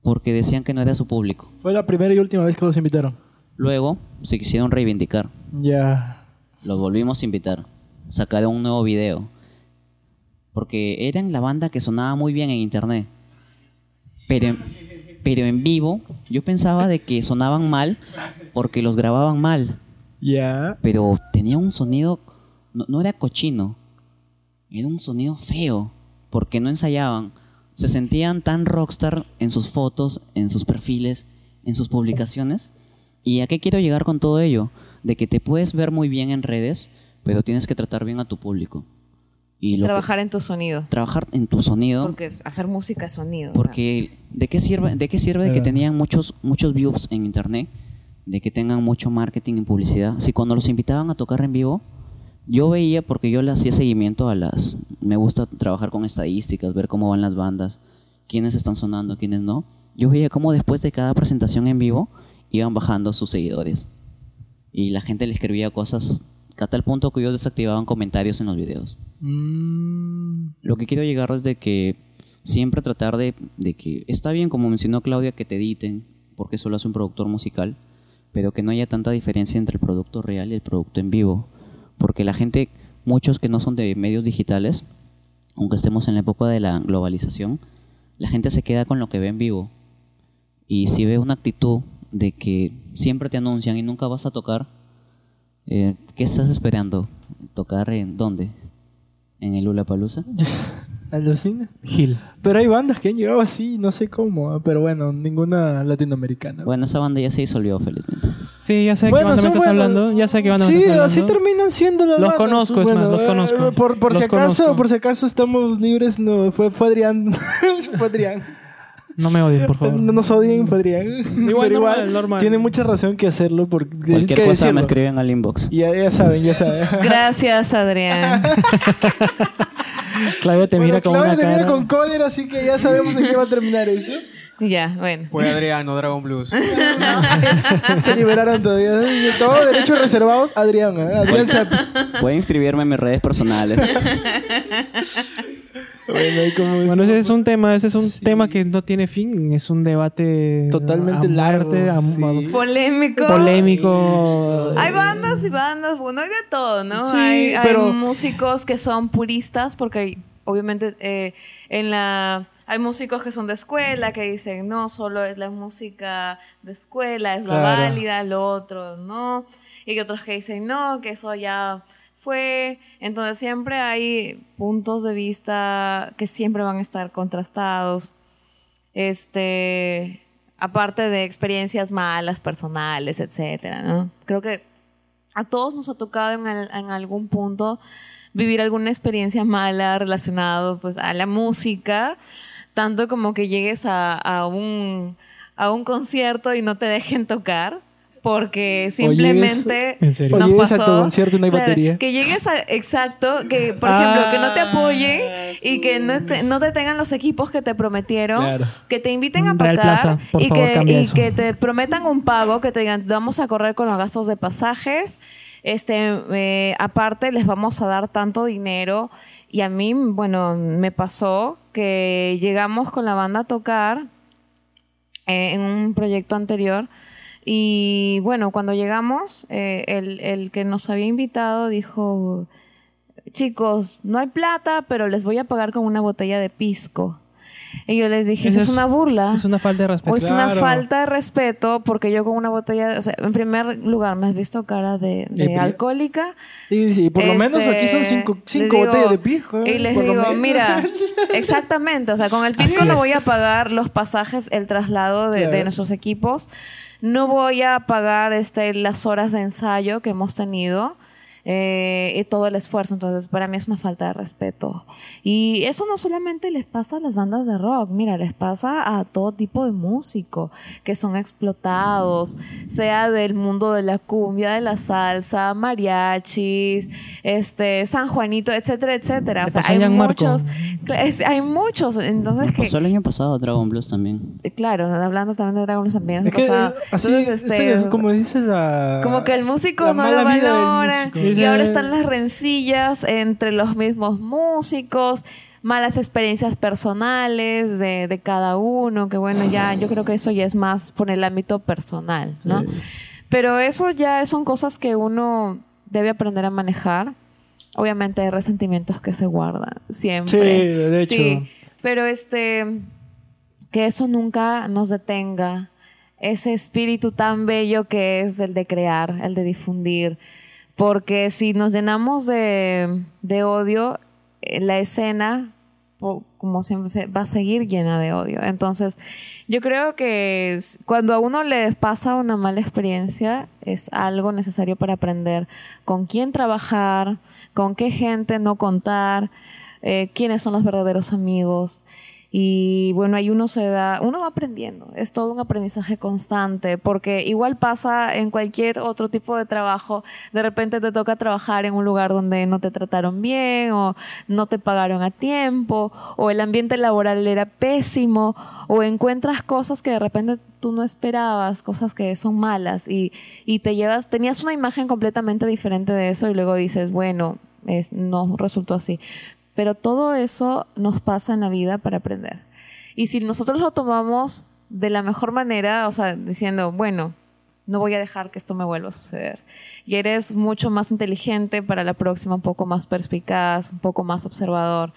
Porque decían que no era su público. Fue la primera y última vez que los invitaron. Luego se quisieron reivindicar. Ya. Los volvimos a invitar. Sacaron un nuevo video. Porque eran la banda que sonaba muy bien en internet. Pero en, pero en vivo yo pensaba de que sonaban mal porque los grababan mal. Ya. Pero tenía un sonido, no, no era cochino, era un sonido feo, porque no ensayaban. Se sentían tan rockstar en sus fotos, en sus perfiles, en sus publicaciones. ¿Y a qué quiero llegar con todo ello? De que te puedes ver muy bien en redes, pero tienes que tratar bien a tu público. Y lo que- Trabajar en tu sonido. trabajar en tu sonido. Porque hacer música es sonido. Porque ¿de qué sirve, de qué sirve de que tenían muchos, muchos views en internet? De que tengan mucho marketing y publicidad. Si cuando los invitaban a tocar en vivo, yo veía, porque yo le hacía seguimiento a las. Me gusta trabajar con estadísticas, ver cómo van las bandas, quiénes están sonando, quiénes no. Yo veía cómo después de cada presentación en vivo iban bajando sus seguidores. Y la gente le escribía cosas a tal punto que ellos desactivaban comentarios en los videos. Mm, Lo que quiero llegar es de que siempre tratar de, de que está bien, como mencionó Claudia, que te editen, porque eso lo hace un productor musical, pero que no haya tanta diferencia entre el producto real y el producto en vivo. Porque la gente, muchos que no son de medios digitales, aunque estemos en la época de la globalización, la gente se queda con lo que ve en vivo. Y si ve una actitud de que siempre te anuncian y nunca vas a tocar, eh, ¿qué estás esperando? ¿Tocar en dónde? ¿En el Lula Palusa? alucina. Gil. Pero hay bandas que han llegado así, no sé cómo, ah, pero bueno, ninguna latinoamericana. Bueno, esa banda ya se disolvió, felizmente. Sí, ya sé de qué banda me estás buenos. hablando. Ya sé qué banda me Sí, estás hablando. así terminan siendo las Los bandas. conozco, es más, los eh, conozco. Por, por Los si acaso, conozco. por si acaso estamos libres, no, fue, fue Adrián. fue Adrián. No me odien, por favor. No nos odien, Adrián. Igual, Pero normal, igual, normal. tiene mucha razón que hacerlo. Porque, Cualquier que cosa me escriben al inbox. Ya, ya saben, ya saben. Gracias, Adrián. Claudia te Bueno, mira con Claudia una te mira cara. con cólera, así que ya sabemos en qué va a terminar eso. ya, bueno. Fue Adriano, Dragon Blues. Se liberaron todavía. Todos derechos reservados, Adrián. ¿eh? Adrián. Pueden inscribirme en mis redes personales. Bueno, ese es un tema, ese es un tema que no tiene fin, es un debate Totalmente a muerte, largo, a- sí. Polémico. polémico. Hay bandas y bandas, bueno, hay de todo, ¿no? Sí, hay, hay músicos que son puristas, porque hay- obviamente eh, en la hay músicos que son de escuela que dicen no, solo es la música de escuela, es la Claro. válida, lo otro no, y que otros que dicen no, que eso ya fue. Entonces siempre hay puntos de vista que siempre van a estar contrastados. Este, aparte de experiencias malas, personales, etcétera, ¿no? Creo que a todos nos ha tocado en, al- en algún punto vivir alguna experiencia mala relacionado pues a la música, tanto como que llegues a, a un a un concierto y no te dejen tocar porque simplemente ¿En serio? O nos pasó no hay Claro, batería. que llegues a exacto que por ejemplo que no te Ah, apoyen y que no te, no te tengan los equipos que te prometieron Claro. que te inviten a tocar Plaza, y, favor, que, cambia y eso. que te prometan un pago, que te digan, vamos a correr con los gastos de pasajes, este, eh, aparte les vamos a dar tanto dinero. Y a mí, bueno, me pasó que llegamos con la banda a tocar eh, en un proyecto anterior. Y bueno, cuando llegamos, eh, el, el que nos había invitado dijo, chicos, no hay plata, pero les voy a pagar con una botella de pisco. Y yo les dije, Eso es una burla. Es una falta de respeto. O es una Claro. falta de respeto porque yo con una botella, o sea, en primer lugar, me has visto cara de, de Ebria. alcohólica. Y, y por lo menos Este, aquí son cinco, les cinco digo- botellas de pisco. ¿eh? Y les digo, mira, exactamente, o sea, con el pisco no voy a pagar los pasajes, el traslado de, nuestros equipos, no voy a pagar este, las horas de ensayo que hemos tenido. Eh, y todo el esfuerzo, entonces para mí es una falta de respeto. Y eso no solamente les pasa a las bandas de rock, mira, les pasa a todo tipo de músico que son explotados, sea del mundo de la cumbia, de la salsa, mariachis, este, San Juanito, etcétera, etcétera. O sea, hay muchos, hay muchos, entonces que, pasó el año pasado Dragon Blues también. claro, hablando también de Dragon Ball también, Es que, así, entonces, este, es como dice la... como que el músico la no lo mala vida del valora músico. Y ahora están las rencillas entre los mismos músicos, malas experiencias personales de, de cada uno, que bueno, ya yo creo que eso ya es más por el ámbito personal, ¿no? Pero eso ya son cosas que uno debe aprender a manejar. Obviamente hay resentimientos que se guardan siempre. Sí, de hecho. Sí, pero este que eso nunca nos detenga. Ese espíritu tan bello que es el de crear, el de difundir. Porque si nos llenamos de, odio, eh, la escena, como siempre, va a seguir llena de odio. Entonces, yo creo que cuando a uno le pasa una mala experiencia, es algo necesario para aprender con quién trabajar, con qué gente no contar, eh, quiénes son los verdaderos amigos. Y bueno, ahí uno se da, uno va aprendiendo, es todo un aprendizaje constante, porque igual pasa en cualquier otro tipo de trabajo, de repente te toca trabajar en un lugar donde no te trataron bien o no te pagaron a tiempo o el ambiente laboral era pésimo o encuentras cosas que de repente tú no esperabas, cosas que son malas y, y te llevas, tenías una imagen completamente diferente de eso y luego dices, bueno, es, no resultó así. Pero todo eso nos pasa en la vida para aprender. Y si nosotros lo tomamos de la mejor manera, o sea, diciendo, bueno, no voy a dejar que esto me vuelva a suceder. Y eres mucho más inteligente para la próxima, un poco más perspicaz, un poco más observador.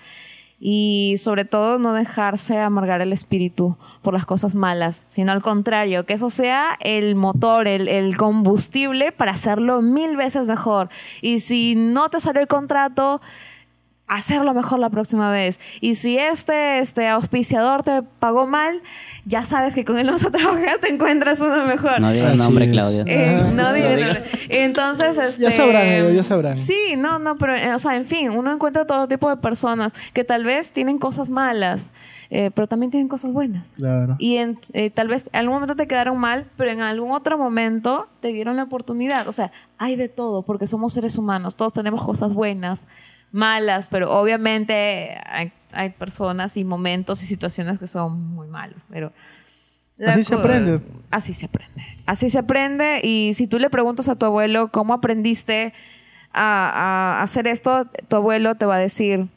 Y sobre todo no dejarse amargar el espíritu por las cosas malas, sino al contrario, que eso sea el motor, el, el combustible para hacerlo mil veces mejor. Y si no te sale el contrato, hacerlo mejor la próxima vez. Y si este, este auspiciador te pagó mal, ya sabes que con él vas a trabajar, te encuentras uno mejor. No digas nombre. Claudia. Eh, Ajá. no No digas. nombre. Entonces, este, Ya sabrán ya sabrán. Sí, no, no, pero, eh, o sea, en fin, uno encuentra todo tipo de personas que tal vez tienen cosas malas, eh, pero también tienen cosas buenas. Claro. Y en- eh, tal vez en algún momento te quedaron mal, pero en algún otro momento te dieron la oportunidad. O sea, hay de todo, porque somos seres humanos, todos tenemos cosas buenas, malas, pero obviamente hay, hay personas y momentos y situaciones que son muy malos, pero... la Así se aprende. Así se aprende. Así se aprende y si tú le preguntas a tu abuelo cómo aprendiste a, a hacer esto, tu abuelo te va a decir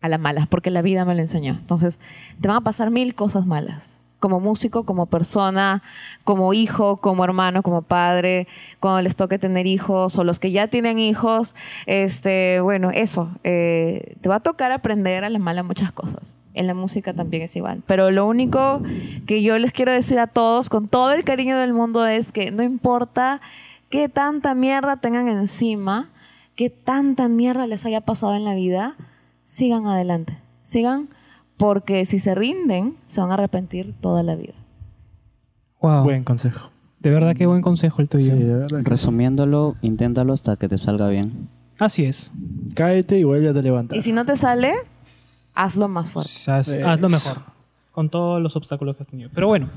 a la mala, porque la vida me lo enseñó. Entonces, te van a pasar mil cosas malas. Como músico, como persona, como hijo, como hermano, como padre, cuando les toque tener hijos o los que ya tienen hijos, este, bueno, eso, eh, te va a tocar aprender a la mala muchas cosas. En la música también es igual. Pero lo único que yo les quiero decir a todos, con todo el cariño del mundo, es que no importa qué tanta mierda tengan encima, qué tanta mierda les haya pasado en la vida, sigan adelante. Sigan porque si se rinden, se van a arrepentir toda la vida. Wow. Buen consejo. De verdad que buen consejo el Sí, tuyo. de verdad que- Resumiéndolo, inténtalo hasta que te salga bien. Así es. Cáete y vuelve a te levantar. Y si no te sale, hazlo más fuerte. Haz, hazlo mejor. Con todos los obstáculos que has tenido. Pero bueno,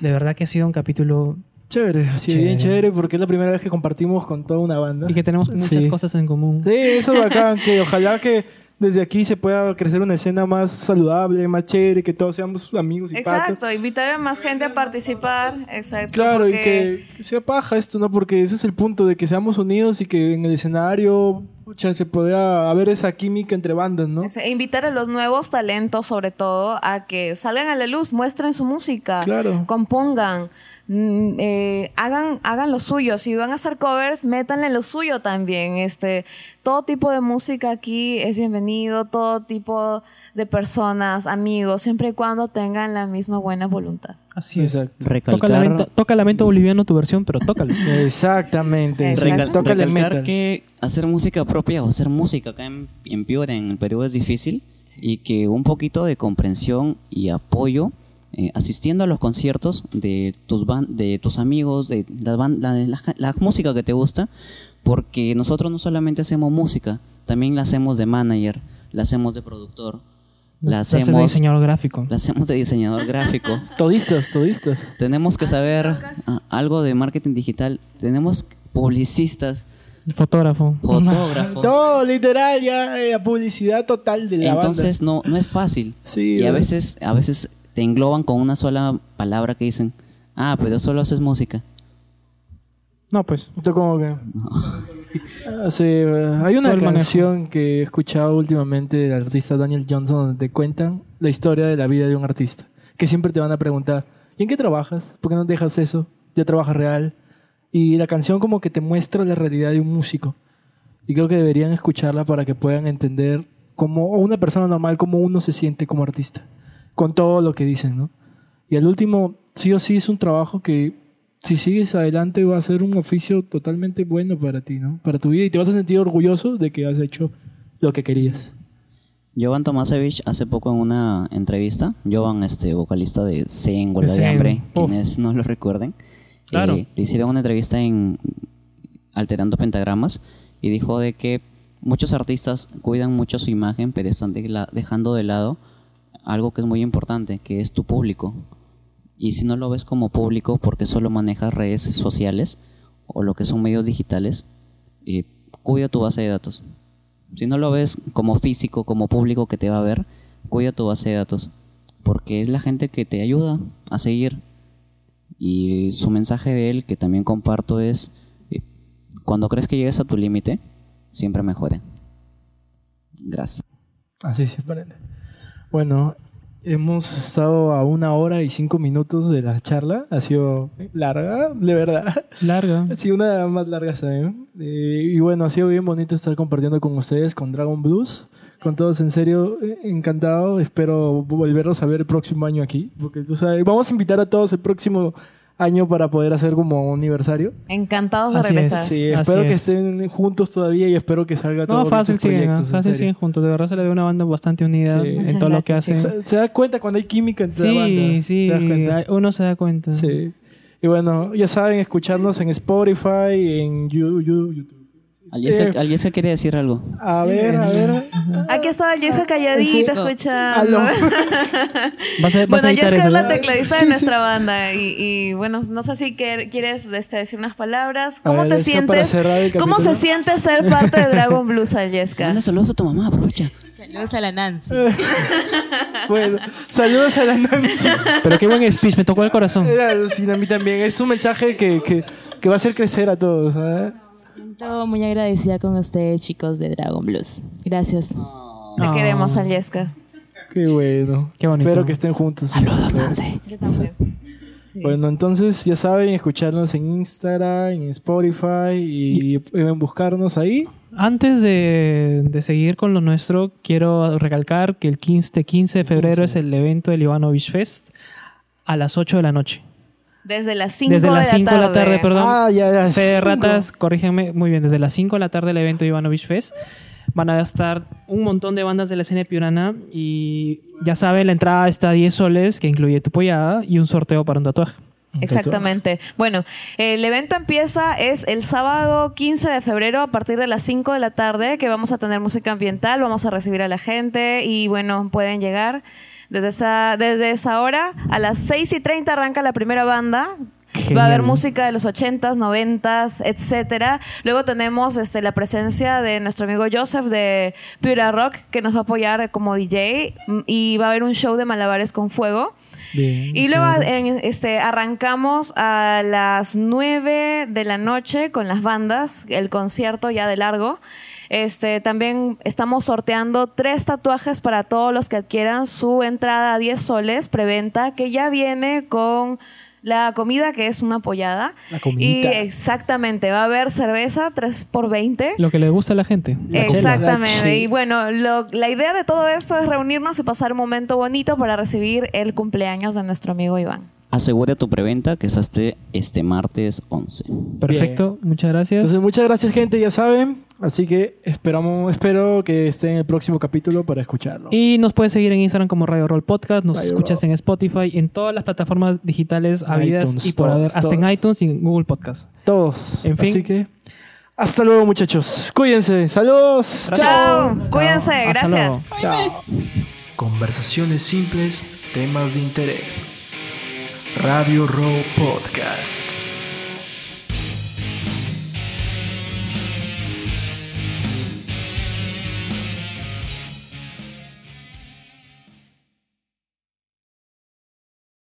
de verdad que ha sido un capítulo Chévere, así Chévere. bien chévere porque es la primera vez que compartimos con toda una banda. y que tenemos muchas Sí. cosas en común. Sí, eso es bacán, que ojalá que desde aquí se pueda crecer una escena más saludable, más chévere, que todos seamos amigos y patos. Exacto, invitar a más gente a participar. Exacto. Claro, y porque- que, que sea paja esto, ¿no? Porque ese es el punto, de que seamos unidos y que en el escenario pucha, se pueda haber esa química entre bandas, ¿no? E invitar a los nuevos talentos, sobre todo, a que salgan a la luz, muestren su música, Claro. compongan, eh, hagan, hagan lo suyo. Si van a hacer covers, métanle lo suyo también. Este, todo tipo de música aquí es bienvenido, todo tipo de personas, amigos, siempre y cuando tengan la misma buena voluntad. Así es. Exacto. Toca Recalcar, lamento, toca lamento boliviano tu versión, pero tócalo. Exactamente. Recal- Tócale recalcar metal. que hacer música propia o hacer música acá en, en Piura, en el Perú, es difícil y que un poquito de comprensión y apoyo eh, asistiendo a los conciertos de tus ban- de tus amigos, de la, ban- la, la- la música que te gusta, porque nosotros no solamente hacemos música, también la hacemos de manager, la hacemos de productor, la Hacer de hacemos, diseñador gráfico. la hacemos de diseñador gráfico. Todistas, todistas. Tenemos que saber ah, algo de marketing digital. Tenemos publicistas, Fotógrafo. fotógrafos. No, literal, ya eh, publicidad total de la Entonces no, no es fácil. Sí, y a veces, a veces te engloban con una sola palabra que dicen, ah, pero solo haces música. No, pues. Esto como que... Ah, sí, eh, hay una canción que he escuchado últimamente del artista Daniel Johnson donde te cuentan la historia de la vida de un artista. Que siempre te van a preguntar, ¿y en qué trabajas? ¿Por qué no dejas eso? ¿Ya trabajas real? Y la canción como que te muestra la realidad de un músico. Y creo que deberían escucharla para que puedan entender como o una persona normal cómo uno se siente como artista. Con todo lo que dicen, ¿no? Y el último, sí o sí, es un trabajo que si sigues adelante va a ser un oficio totalmente bueno para ti, ¿no? Para tu vida y te vas a sentir orgulloso de que has hecho lo que querías. Jovan Tomasevich hace poco en una entrevista, Jovan, este vocalista de Zen, Huelga de Hambre, uf. quienes no lo recuerden, Claro. eh, le hicieron una entrevista en Alterando Pentagramas y dijo de que muchos artistas cuidan mucho su imagen, pero están de la- dejando de lado algo que es muy importante, que es tu público. Y si no lo ves como público porque solo manejas redes sociales o lo que son medios digitales, eh, cuida tu base de datos. Si no lo ves como físico, como público que te va a ver, cuida tu base de datos. Porque es la gente que te ayuda a seguir. Y su mensaje de él, que también comparto, es, eh, cuando crees que llegues a tu límite, siempre mejore. Gracias. Así se aprende. Bueno, hemos estado a una hora y cinco minutos de la charla. Ha sido larga, de verdad. Larga. Ha sido una de las más largas también. Eh, y bueno, ha sido bien bonito estar compartiendo con ustedes, con Dragon Blues. Con todos, en serio, eh, encantado. Espero volverlos a ver el próximo año aquí. Porque tú sabes, vamos a invitar a todos el próximo año para poder hacer como aniversario. Encantados de Así regresar. es. Sí, Así espero que es. estén juntos todavía y espero que salga todo. No, fácil siguen, fácil siguen juntos. De verdad se le ve una banda bastante unida Sí. en todo lo que hacen. Se, se da cuenta cuando hay química entre la Sí, banda. sí, ¿Te das cuenta? hay- uno se da cuenta. Sí. Y bueno, ya saben, escucharnos en Spotify, en Yu- Yu- YouTube. Aliesca, Eh. Aliesca quiere decir algo. A ver, a ver. Aquí estaba Jessica calladita, Sí. escuchando. Aló. Vas a, vas Bueno, a editar Jessica eso, es la tecladista Sí, de sí. nuestra banda y, y, bueno, no sé si quer- quieres este, decir unas palabras. ¿Cómo ver, te sientes? ¿Cómo se siente ser parte de Dragon Blues, Jessica? Manda saludos a tu mamá, aprovecha. Saludos a la Nancy. Bueno, saludos a la Nancy. Pero qué buen speech, me tocó el corazón. Eh, sí, a mí también. Es un mensaje que, que, que va a hacer crecer a todos. ¿eh? Siento muy agradecida con ustedes, chicos de Dragon Blues. Gracias. Te Ah. queremos, Jessica. Qué bueno. Qué bonito. Espero que estén juntos. Saludos, Nancy. Yo también. Bueno, entonces ya saben, escucharnos en Instagram, en Spotify y pueden buscarnos ahí. Antes de, de seguir con lo nuestro, quiero recalcar que el 15, 15 de febrero 15. es el evento del Ivanovich Fest a las 8 de la noche. Desde las 5 Desde de las la 5 de la tarde, perdón. Ah, ya, ya. Fede cinco. Ratas, corrígenme, muy bien, desde las 5 de la tarde el evento Ivanovich Fest. Van a estar un montón de bandas de la escena piurana y ya saben, la entrada está a 10 soles, que incluye tu pollada y un sorteo para un tatuaje. Exactamente. Bueno, el evento empieza es el sábado 15 de febrero a partir de las 5 de la tarde, que vamos a tener música ambiental, vamos a recibir a la gente y bueno, pueden llegar desde esa, desde esa hora. A las 6 y 30 arranca la primera banda. Va a haber Genial. música de los 80s, 90s, etcétera. Luego tenemos este, la presencia de nuestro amigo Joseph de Pura Rock, que nos va a apoyar como DJ. Y va a haber un show de malabares con fuego. Bien, Y luego chévere. en- este, arrancamos a las 9 de la noche con las bandas, el concierto ya de largo. Este, también estamos sorteando tres tatuajes para todos los que adquieran su entrada a 10 soles, preventa, que ya viene con la comida, que es una pollada. La y comidita. exactamente, va a haber cerveza 3 por 20 Lo que le gusta a la gente. La. Exactamente. Chela. Y bueno, lo- la idea de todo esto es reunirnos y pasar un momento bonito para recibir el cumpleaños de nuestro amigo Iván. Asegura tu preventa que es hasta este martes 11. Perfecto, muchas gracias. Entonces, muchas gracias, gente, ya saben. Así que esperamos, espero que esté en el próximo capítulo para escucharlo. Y nos puedes seguir en Instagram como Radio Roll Podcast, nos Radio escuchas Roll. en Spotify, en todas las plataformas digitales habidas iTunes, y por haber, hasta en iTunes y en Google Podcast. Todos. En fin. Así que, hasta luego, muchachos. Cuídense. Saludos. Chao. Cuídense. Hasta Gracias. luego. Chao. Conversaciones simples, temas de interés. Radio Row Podcast.